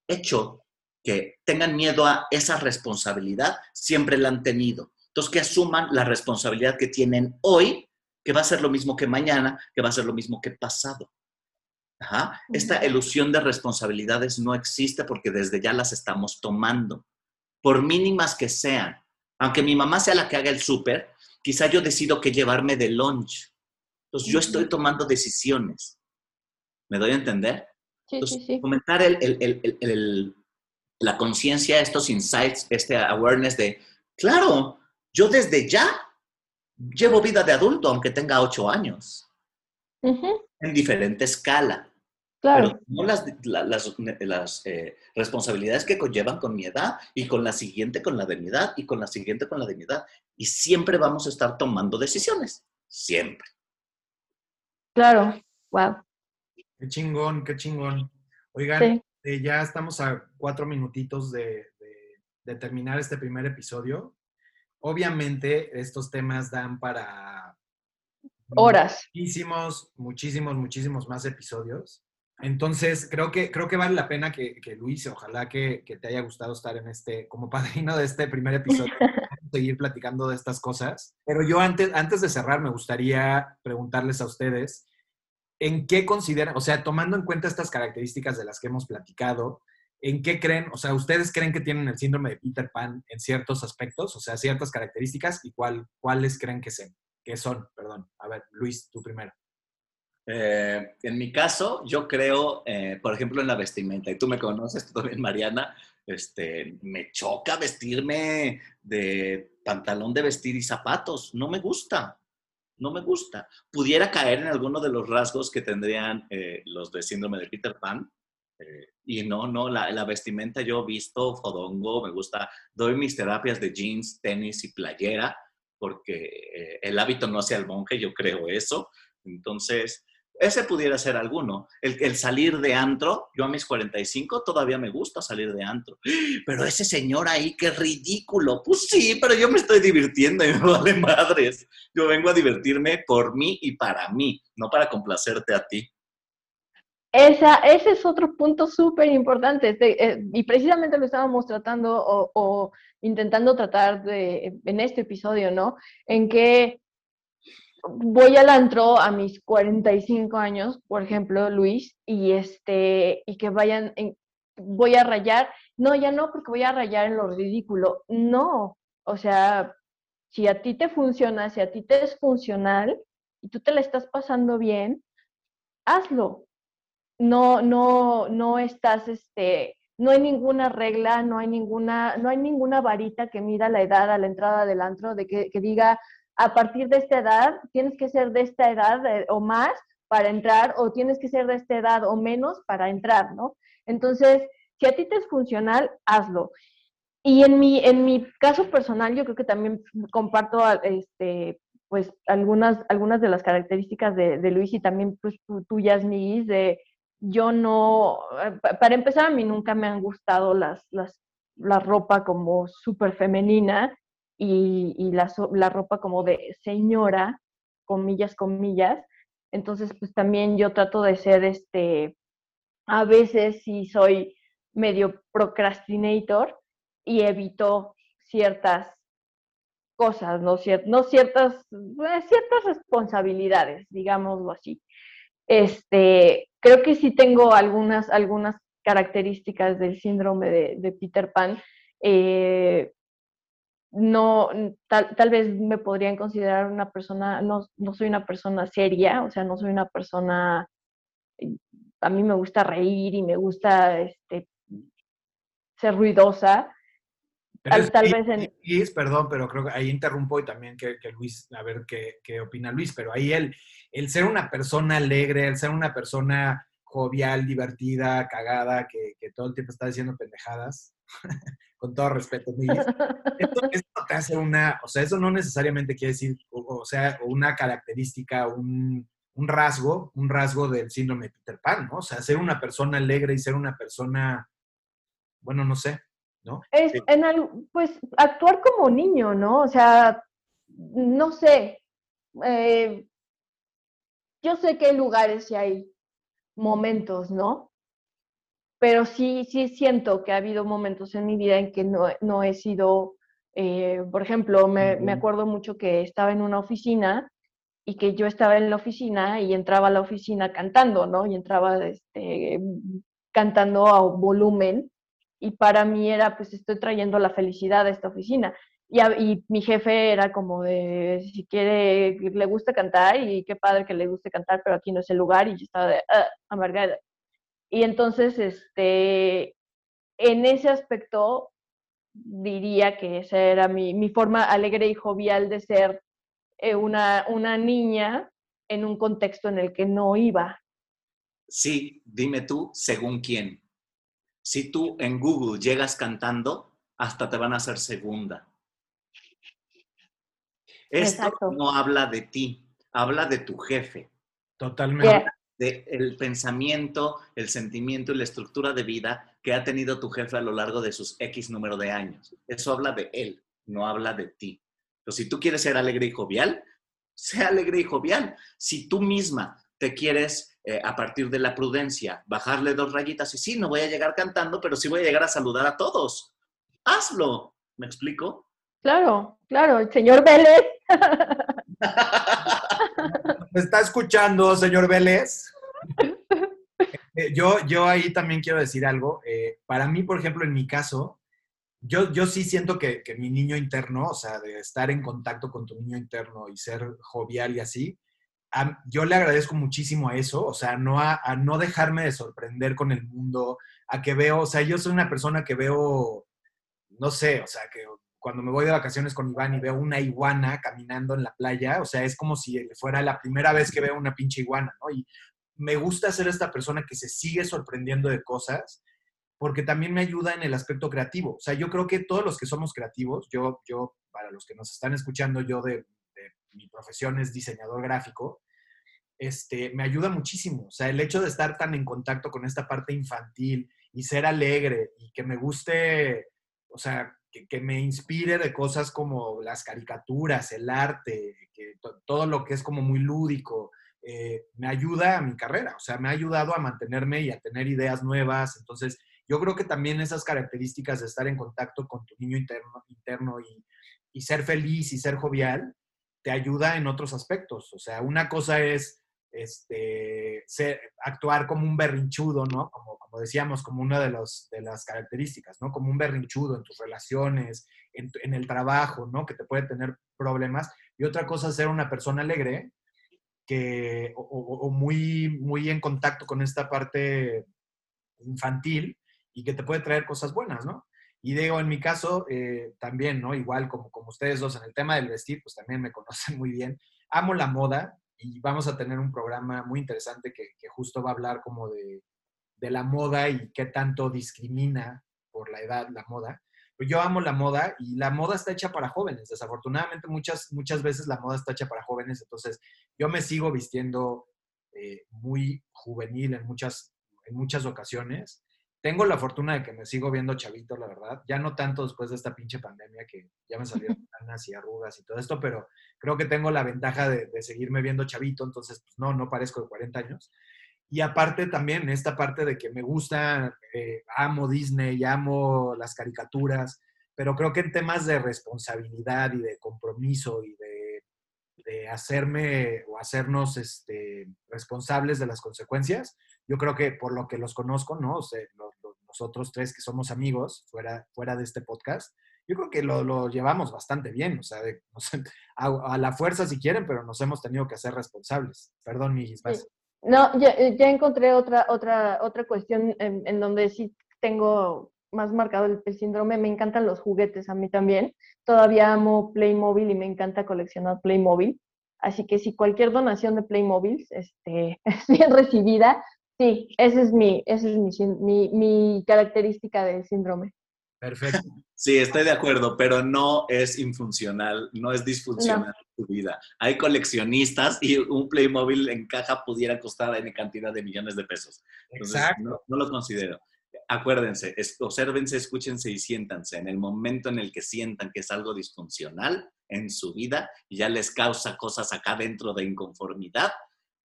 hecho que tengan miedo a esa responsabilidad siempre la han tenido. Entonces que asuman la responsabilidad que tienen hoy que va a ser lo mismo que mañana, que va a ser lo mismo que pasado. Esta ilusión de responsabilidades no existe porque desde ya las estamos tomando, por mínimas que sean. Aunque mi mamá sea la que haga el súper, quizá yo decido que llevarme de lunch. Entonces yo estoy tomando decisiones. ¿Me doy a entender? Sí, sí, sí. Comentar la conciencia, estos insights, este awareness de, claro, yo desde ya llevo vida de adulto, aunque tenga ocho años, en diferente escala. Claro. Pero no las, las, eh, responsabilidades que conllevan con mi edad y con la siguiente con la de mi edad y con la siguiente con la de mi edad. Y siempre vamos a estar tomando decisiones. Siempre. Claro. Wow. Qué chingón, qué chingón. Oigan, eh, ya estamos a cuatro minutitos de, de terminar este primer episodio. Obviamente estos temas dan para horas. Muchísimos, muchísimos, muchísimos más episodios. Entonces, creo que, creo que vale la pena que, que Luis, ojalá que, que, te haya gustado estar en este, como padrino de este primer episodio, seguir platicando de estas cosas. Pero yo antes, antes de cerrar, me gustaría preguntarles a ustedes, ¿en qué consideran, o sea, tomando en cuenta estas características de las que hemos platicado, ¿en qué creen? O sea, ¿ustedes creen que tienen el síndrome de Peter Pan en ciertos aspectos, o sea, ciertas características y cuál, cuáles creen que, sean, que son? Perdón. A ver, Luis, tú primero. Eh, en mi caso, yo creo, eh, por ejemplo, en la vestimenta, y tú me conoces, tú también, Mariana, este, me choca vestirme de pantalón de vestir y zapatos, no me gusta, no me gusta. Pudiera caer en alguno de los rasgos que tendrían eh, los de síndrome de Peter Pan, eh, y no, no, la, la, vestimenta yo visto fodongo, me gusta, doy mis terapias de jeans, tenis y playera, porque eh, el hábito no hace al monje, yo creo eso. Entonces, ese pudiera ser alguno. El, el, salir de antro, yo a mis 45 todavía me gusta salir de antro. Pero ese señor ahí, qué ridículo. Pues sí, pero yo me estoy divirtiendo y me vale madres. Yo vengo a divertirme por mí y para mí, no para complacerte a ti. Esa, ese es otro punto súper importante eh, y precisamente lo estábamos tratando o, intentando tratar de, en este episodio, ¿no? En que voy al antro a mis 45 años, por ejemplo, Luis, y, este, y que vayan, voy a rayar, no, ya no, porque voy a rayar en lo ridículo, no, o sea, si a ti te funciona, si a ti te es funcional, y tú te la estás pasando bien, hazlo. No, no, no estás, este, no hay ninguna regla, no hay ninguna, no hay ninguna varita que mida la edad a la entrada del antro, de que, que diga, a partir de esta edad, tienes que ser de esta edad eh, o más para entrar, o tienes que ser de esta edad o menos para entrar, ¿no? Entonces, si a ti te es funcional, hazlo. Y en mi, en mi caso personal, yo creo que también comparto este, pues, algunas, algunas de las características de, Luis y también pues, tuyas, Miguis, de yo no, eh, para empezar, a mí nunca me han gustado las, las, la ropa como súper femenina y, y la, la, ropa como de señora, comillas, comillas. Entonces, pues también yo trato de ser, este, a veces sí soy medio procrastinator y evito ciertas cosas, no, no ciertas, eh, ciertas responsabilidades, digámoslo así. Este, creo que sí tengo algunas, algunas características del síndrome de, Peter Pan. Eh, no, tal, tal, vez me podrían considerar una persona, no, no soy una persona seria, o sea, no soy una persona, a mí me gusta reír y me gusta este, ser ruidosa. Tal, tal vez en... Luis, perdón, pero creo que ahí interrumpo y también que, Luis, a ver qué, qué, opina Luis, pero ahí el, el ser una persona alegre, el ser una persona jovial, divertida, cagada, que, que todo el tiempo está diciendo pendejadas, con todo respeto, Luis, esto, te hace una, o sea, eso no necesariamente quiere decir, o, sea, una característica, un, un rasgo, un rasgo del síndrome de Peter Pan, ¿no? O sea, ser una persona alegre y ser una persona bueno, no sé, ¿no? Es, en pues actuar como niño, ¿no? O sea, no sé. Eh, yo sé que hay lugares y hay momentos, ¿no? Pero sí, sí siento que ha habido momentos en mi vida en que no, he sido, eh, por ejemplo, me, me, acuerdo mucho que estaba en una oficina y que yo estaba en la oficina y entraba a la oficina cantando, ¿no? Y entraba este, cantando a volumen y para mí era, pues estoy trayendo la felicidad a esta oficina. Y, y, mi jefe era como de, si quiere, le gusta cantar y qué padre que le guste cantar, pero aquí no es el lugar y yo estaba de, ah, amargada. Y entonces, este, en ese aspecto, diría que esa era mi, mi forma alegre y jovial de ser eh, una, una niña en un contexto en el que no iba. Sí, dime tú, según quién. Si tú en Google llegas cantando, hasta te van a hacer segunda. Esto no habla de ti, habla de tu jefe. Totalmente. De el pensamiento, el sentimiento y la estructura de vida que ha tenido tu jefe a lo largo de sus X número de años. Eso habla de él, no habla de ti. Pero si tú quieres ser alegre y jovial, sea alegre y jovial. Si tú misma te quieres eh, a partir de la prudencia, bajarle dos rayitas y sí, no voy a llegar cantando, pero sí voy a llegar a saludar a todos. Hazlo. ¿Me explico? Claro, claro, el señor Vélez. ¿Me está escuchando, señor Vélez? Eh, yo, yo ahí también quiero decir algo. Eh, para mí, por ejemplo, en mi caso, yo, yo sí siento que, que, mi niño interno, o sea, de estar en contacto con tu niño interno y ser jovial y así, yo le agradezco muchísimo a eso, o sea, no a, no dejarme de sorprender con el mundo, a que veo, o sea, yo soy una persona que veo, no sé, o sea, que cuando me voy de vacaciones con Iván y veo una iguana caminando en la playa, o sea, es como si fuera la primera vez que veo una pinche iguana, ¿no? Y me gusta ser esta persona que se sigue sorprendiendo de cosas, porque también me ayuda en el aspecto creativo. O sea, yo creo que todos los que somos creativos, yo, yo para los que nos están escuchando, yo de, de mi profesión es diseñador gráfico, este, me ayuda muchísimo. O sea, el hecho de estar tan en contacto con esta parte infantil y ser alegre y que me guste, o sea, que, me inspire de cosas como las caricaturas, el arte, que todo lo que es como muy lúdico, eh, me ayuda a mi carrera. O sea, me ha ayudado a mantenerme y a tener ideas nuevas. Entonces, yo creo que también esas características de estar en contacto con tu niño interno, interno y, y ser feliz y ser jovial, te ayuda en otros aspectos. O sea, una cosa es este, ser, actuar como un berrinchudo, ¿no? Como, decíamos, como una de, las características, ¿no? Como un berrinchudo en tus relaciones, en, el trabajo, ¿no? Que te puede tener problemas. Y otra cosa ser una persona alegre que, o, muy, muy en contacto con esta parte infantil y que te puede traer cosas buenas, ¿no? Y digo, en mi caso, eh, también, ¿no? Igual como, como ustedes dos en el tema del vestir, pues también me conocen muy bien. Amo la moda y vamos a tener un programa muy interesante que, justo va a hablar como de, de, la moda y qué tanto discrimina por la edad la moda. Pues yo amo la moda y la moda está hecha para jóvenes. Desafortunadamente muchas, muchas veces la moda está hecha para jóvenes, entonces yo me sigo vistiendo eh, muy juvenil en muchas, en muchas ocasiones. Tengo la fortuna de que me sigo viendo chavito, la verdad. Ya no tanto después de esta pinche pandemia que ya me salieron canas y arrugas y todo esto, pero creo que tengo la ventaja de, seguirme viendo chavito, entonces pues, no, no parezco de 40 años. Y aparte también esta parte de que me gusta, eh, amo Disney, amo las caricaturas, pero creo que en temas de responsabilidad y de compromiso y de, hacerme o hacernos este, responsables de las consecuencias, yo creo que por lo que los conozco, ¿no? O sea, nosotros tres que somos amigos fuera, fuera de este podcast, yo creo que lo, llevamos bastante bien, o sea, a, la fuerza si quieren, pero nos hemos tenido que hacer responsables. Perdón, más. No, ya, ya, encontré otra, otra, otra cuestión en, donde sí tengo más marcado el, síndrome. Me encantan los juguetes a mí también. Todavía amo Playmobil y me encanta coleccionar Playmobil. Así que si cualquier donación de Playmobil este, es bien recibida, sí, esa es, mi, ese es mi, mi, mi característica del síndrome. Perfecto. Sí, estoy de acuerdo, pero no es infuncional, no es disfuncional tu vida. Hay coleccionistas y un Playmobil en caja pudiera costar en cantidad de millones de pesos. Exacto. No, lo considero. Acuérdense, obsérvense, escúchense y siéntanse. En el momento en el que sientan que es algo disfuncional en su vida y ya les causa cosas acá dentro de inconformidad,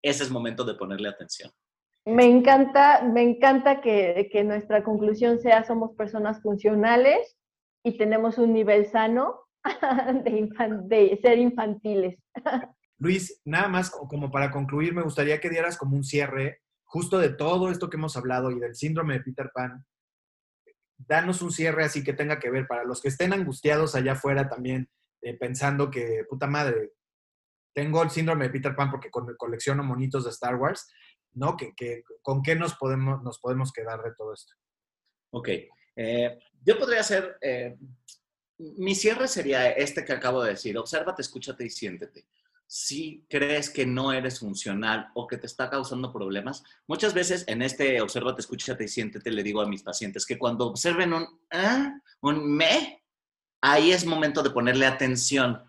ese es momento de ponerle atención. Me encanta, me encanta que, nuestra conclusión sea somos personas funcionales y tenemos un nivel sano de, de ser infantiles. Luis, nada más como para concluir, me gustaría que dieras como un cierre justo de todo esto que hemos hablado y del síndrome de Peter Pan. Danos un cierre así que tenga que ver para los que estén angustiados allá afuera también, eh, pensando que, puta madre, tengo el síndrome de Peter Pan porque colecciono monitos de Star Wars. ¿no? Que, ¿Con qué nos podemos, nos podemos quedar de todo esto? Ok. Eh, yo podría hacer, eh, mi cierre sería este que acabo de decir, obsérvate, escúchate y siéntete. Si crees que no eres funcional o que te está causando problemas, muchas veces en este obsérvate, escúchate y siéntete le digo a mis pacientes que cuando observen un, ¿ah? un me, ahí es momento de ponerle atención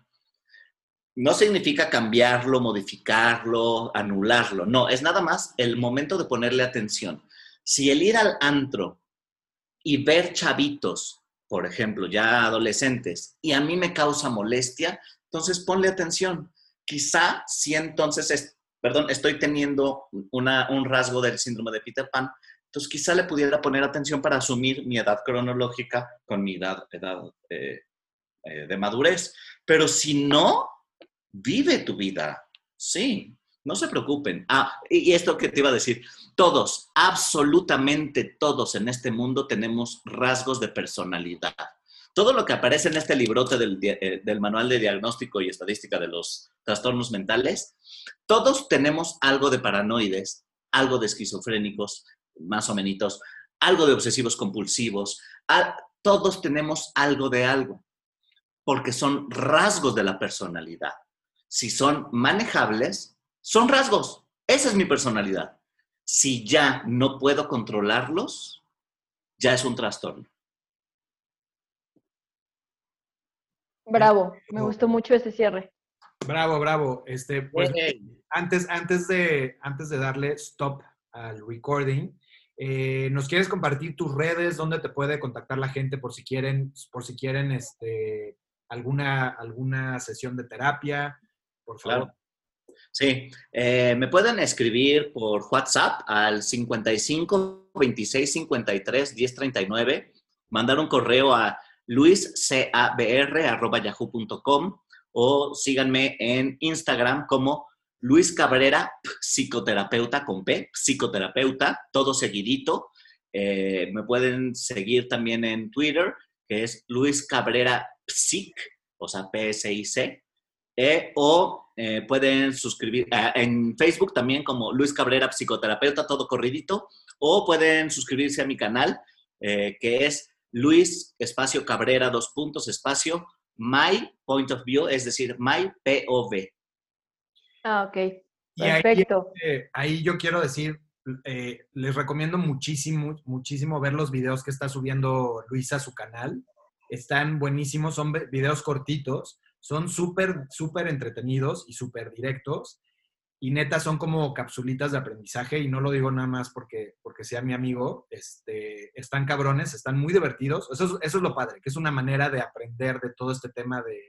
no significa cambiarlo, modificarlo, anularlo. No, es nada más el momento de ponerle atención. Si el ir al antro y ver chavitos, por ejemplo, ya adolescentes, y a mí me causa molestia, entonces ponle atención. Quizá si entonces, es, perdón, estoy teniendo un rasgo del síndrome de Peter Pan, entonces quizá le pudiera poner atención para asumir mi edad cronológica con mi edad, eh, eh, de madurez. Pero si no, vive tu vida. Sí, no se preocupen. Ah, y esto que te iba a decir, todos, absolutamente todos en este mundo tenemos rasgos de personalidad. Todo lo que aparece en este librote del, eh, del, manual de diagnóstico y estadística de los trastornos mentales, todos tenemos algo de paranoides, algo de esquizofrénicos, más o menos, algo de obsesivos compulsivos, todos tenemos algo de algo, porque son rasgos de la personalidad si son manejables, son rasgos. Esa es mi personalidad. Si ya no puedo controlarlos, ya es un trastorno. Bravo, me gustó mucho ese cierre. Bravo, bravo. Este, pues, antes, antes, de, antes de darle stop al recording, eh, ¿nos quieres compartir tus redes? ¿Dónde te puede contactar la gente por si quieren, por si quieren este, alguna, alguna sesión de terapia? por favor. Sí, eh, me pueden escribir por WhatsApp al 55 26 53 10 39, mandar un correo a luiscabr.yahoo.com o síganme en Instagram como Luis Cabrera, psicoterapeuta con P, psicoterapeuta, todo seguidito. Eh, me pueden seguir también en Twitter, que es Luis Cabrera Psic, o sea, P-S-I-C. eh, o eh, pueden suscribir eh, en Facebook también como Luis Cabrera, psicoterapeuta, todo corridito, o pueden suscribirse a mi canal, que es Luis Espacio Cabrera, dos puntos, espacio, My Point of View, es decir, My POV. Ah, ok. Perfecto. ahí, yo quiero decir, les recomiendo muchísimo, muchísimo ver los videos que está subiendo Luis a su canal. Están buenísimos, son videos cortitos, son súper, súper entretenidos y súper directos. Y neta, son como capsulitas de aprendizaje y no lo digo nada más porque, porque sea mi amigo. Este, están cabrones, están muy divertidos. Eso es, eso es lo padre, que es una manera de aprender de todo este tema de,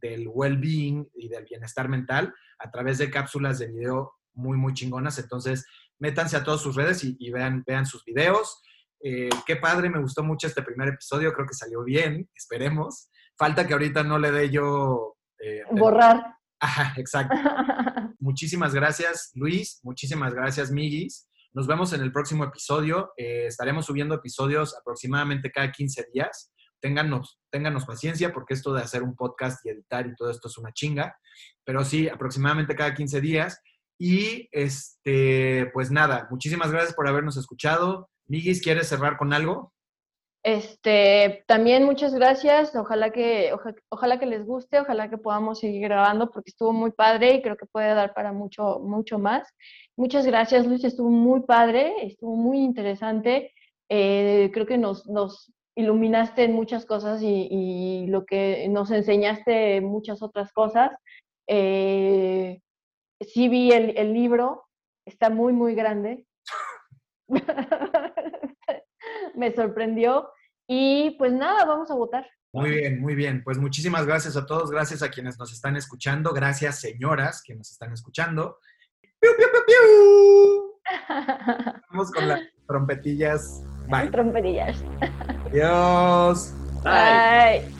del well-being y del bienestar mental a través de cápsulas de video muy, muy chingonas. Entonces, métanse a todas sus redes y, vean, vean sus videos. Eh, qué padre, me gustó mucho este primer episodio, creo que salió bien, esperemos. Falta que ahorita no le dé yo... Eh, Borrar. Ajá, exacto. muchísimas gracias, Luis. Muchísimas gracias, Migis. Nos vemos en el próximo episodio. Eh, estaremos subiendo episodios aproximadamente cada 15 días. Ténganos, ténganos paciencia porque esto de hacer un podcast y editar y todo esto es una chinga. Pero sí, aproximadamente cada 15 días. Y este, pues nada, muchísimas gracias por habernos escuchado. Migis, ¿quieres cerrar con algo? Este, también muchas gracias, ojalá que, ojalá que les guste, ojalá que podamos seguir grabando porque estuvo muy padre y creo que puede dar para mucho, mucho más. Muchas gracias, Luis, estuvo muy padre, estuvo muy interesante. Eh, creo que nos, nos, iluminaste en muchas cosas y, lo que nos enseñaste muchas otras cosas. Eh, sí vi el, el libro, está muy, muy grande. me sorprendió. Y pues nada, vamos a votar. Muy bien, muy bien. Pues muchísimas gracias a todos, gracias a quienes nos están escuchando, gracias señoras que nos están escuchando. ¡Piu, piu, piu, Vamos con las trompetillas. Bye. Trompetillas. Adiós. Bye.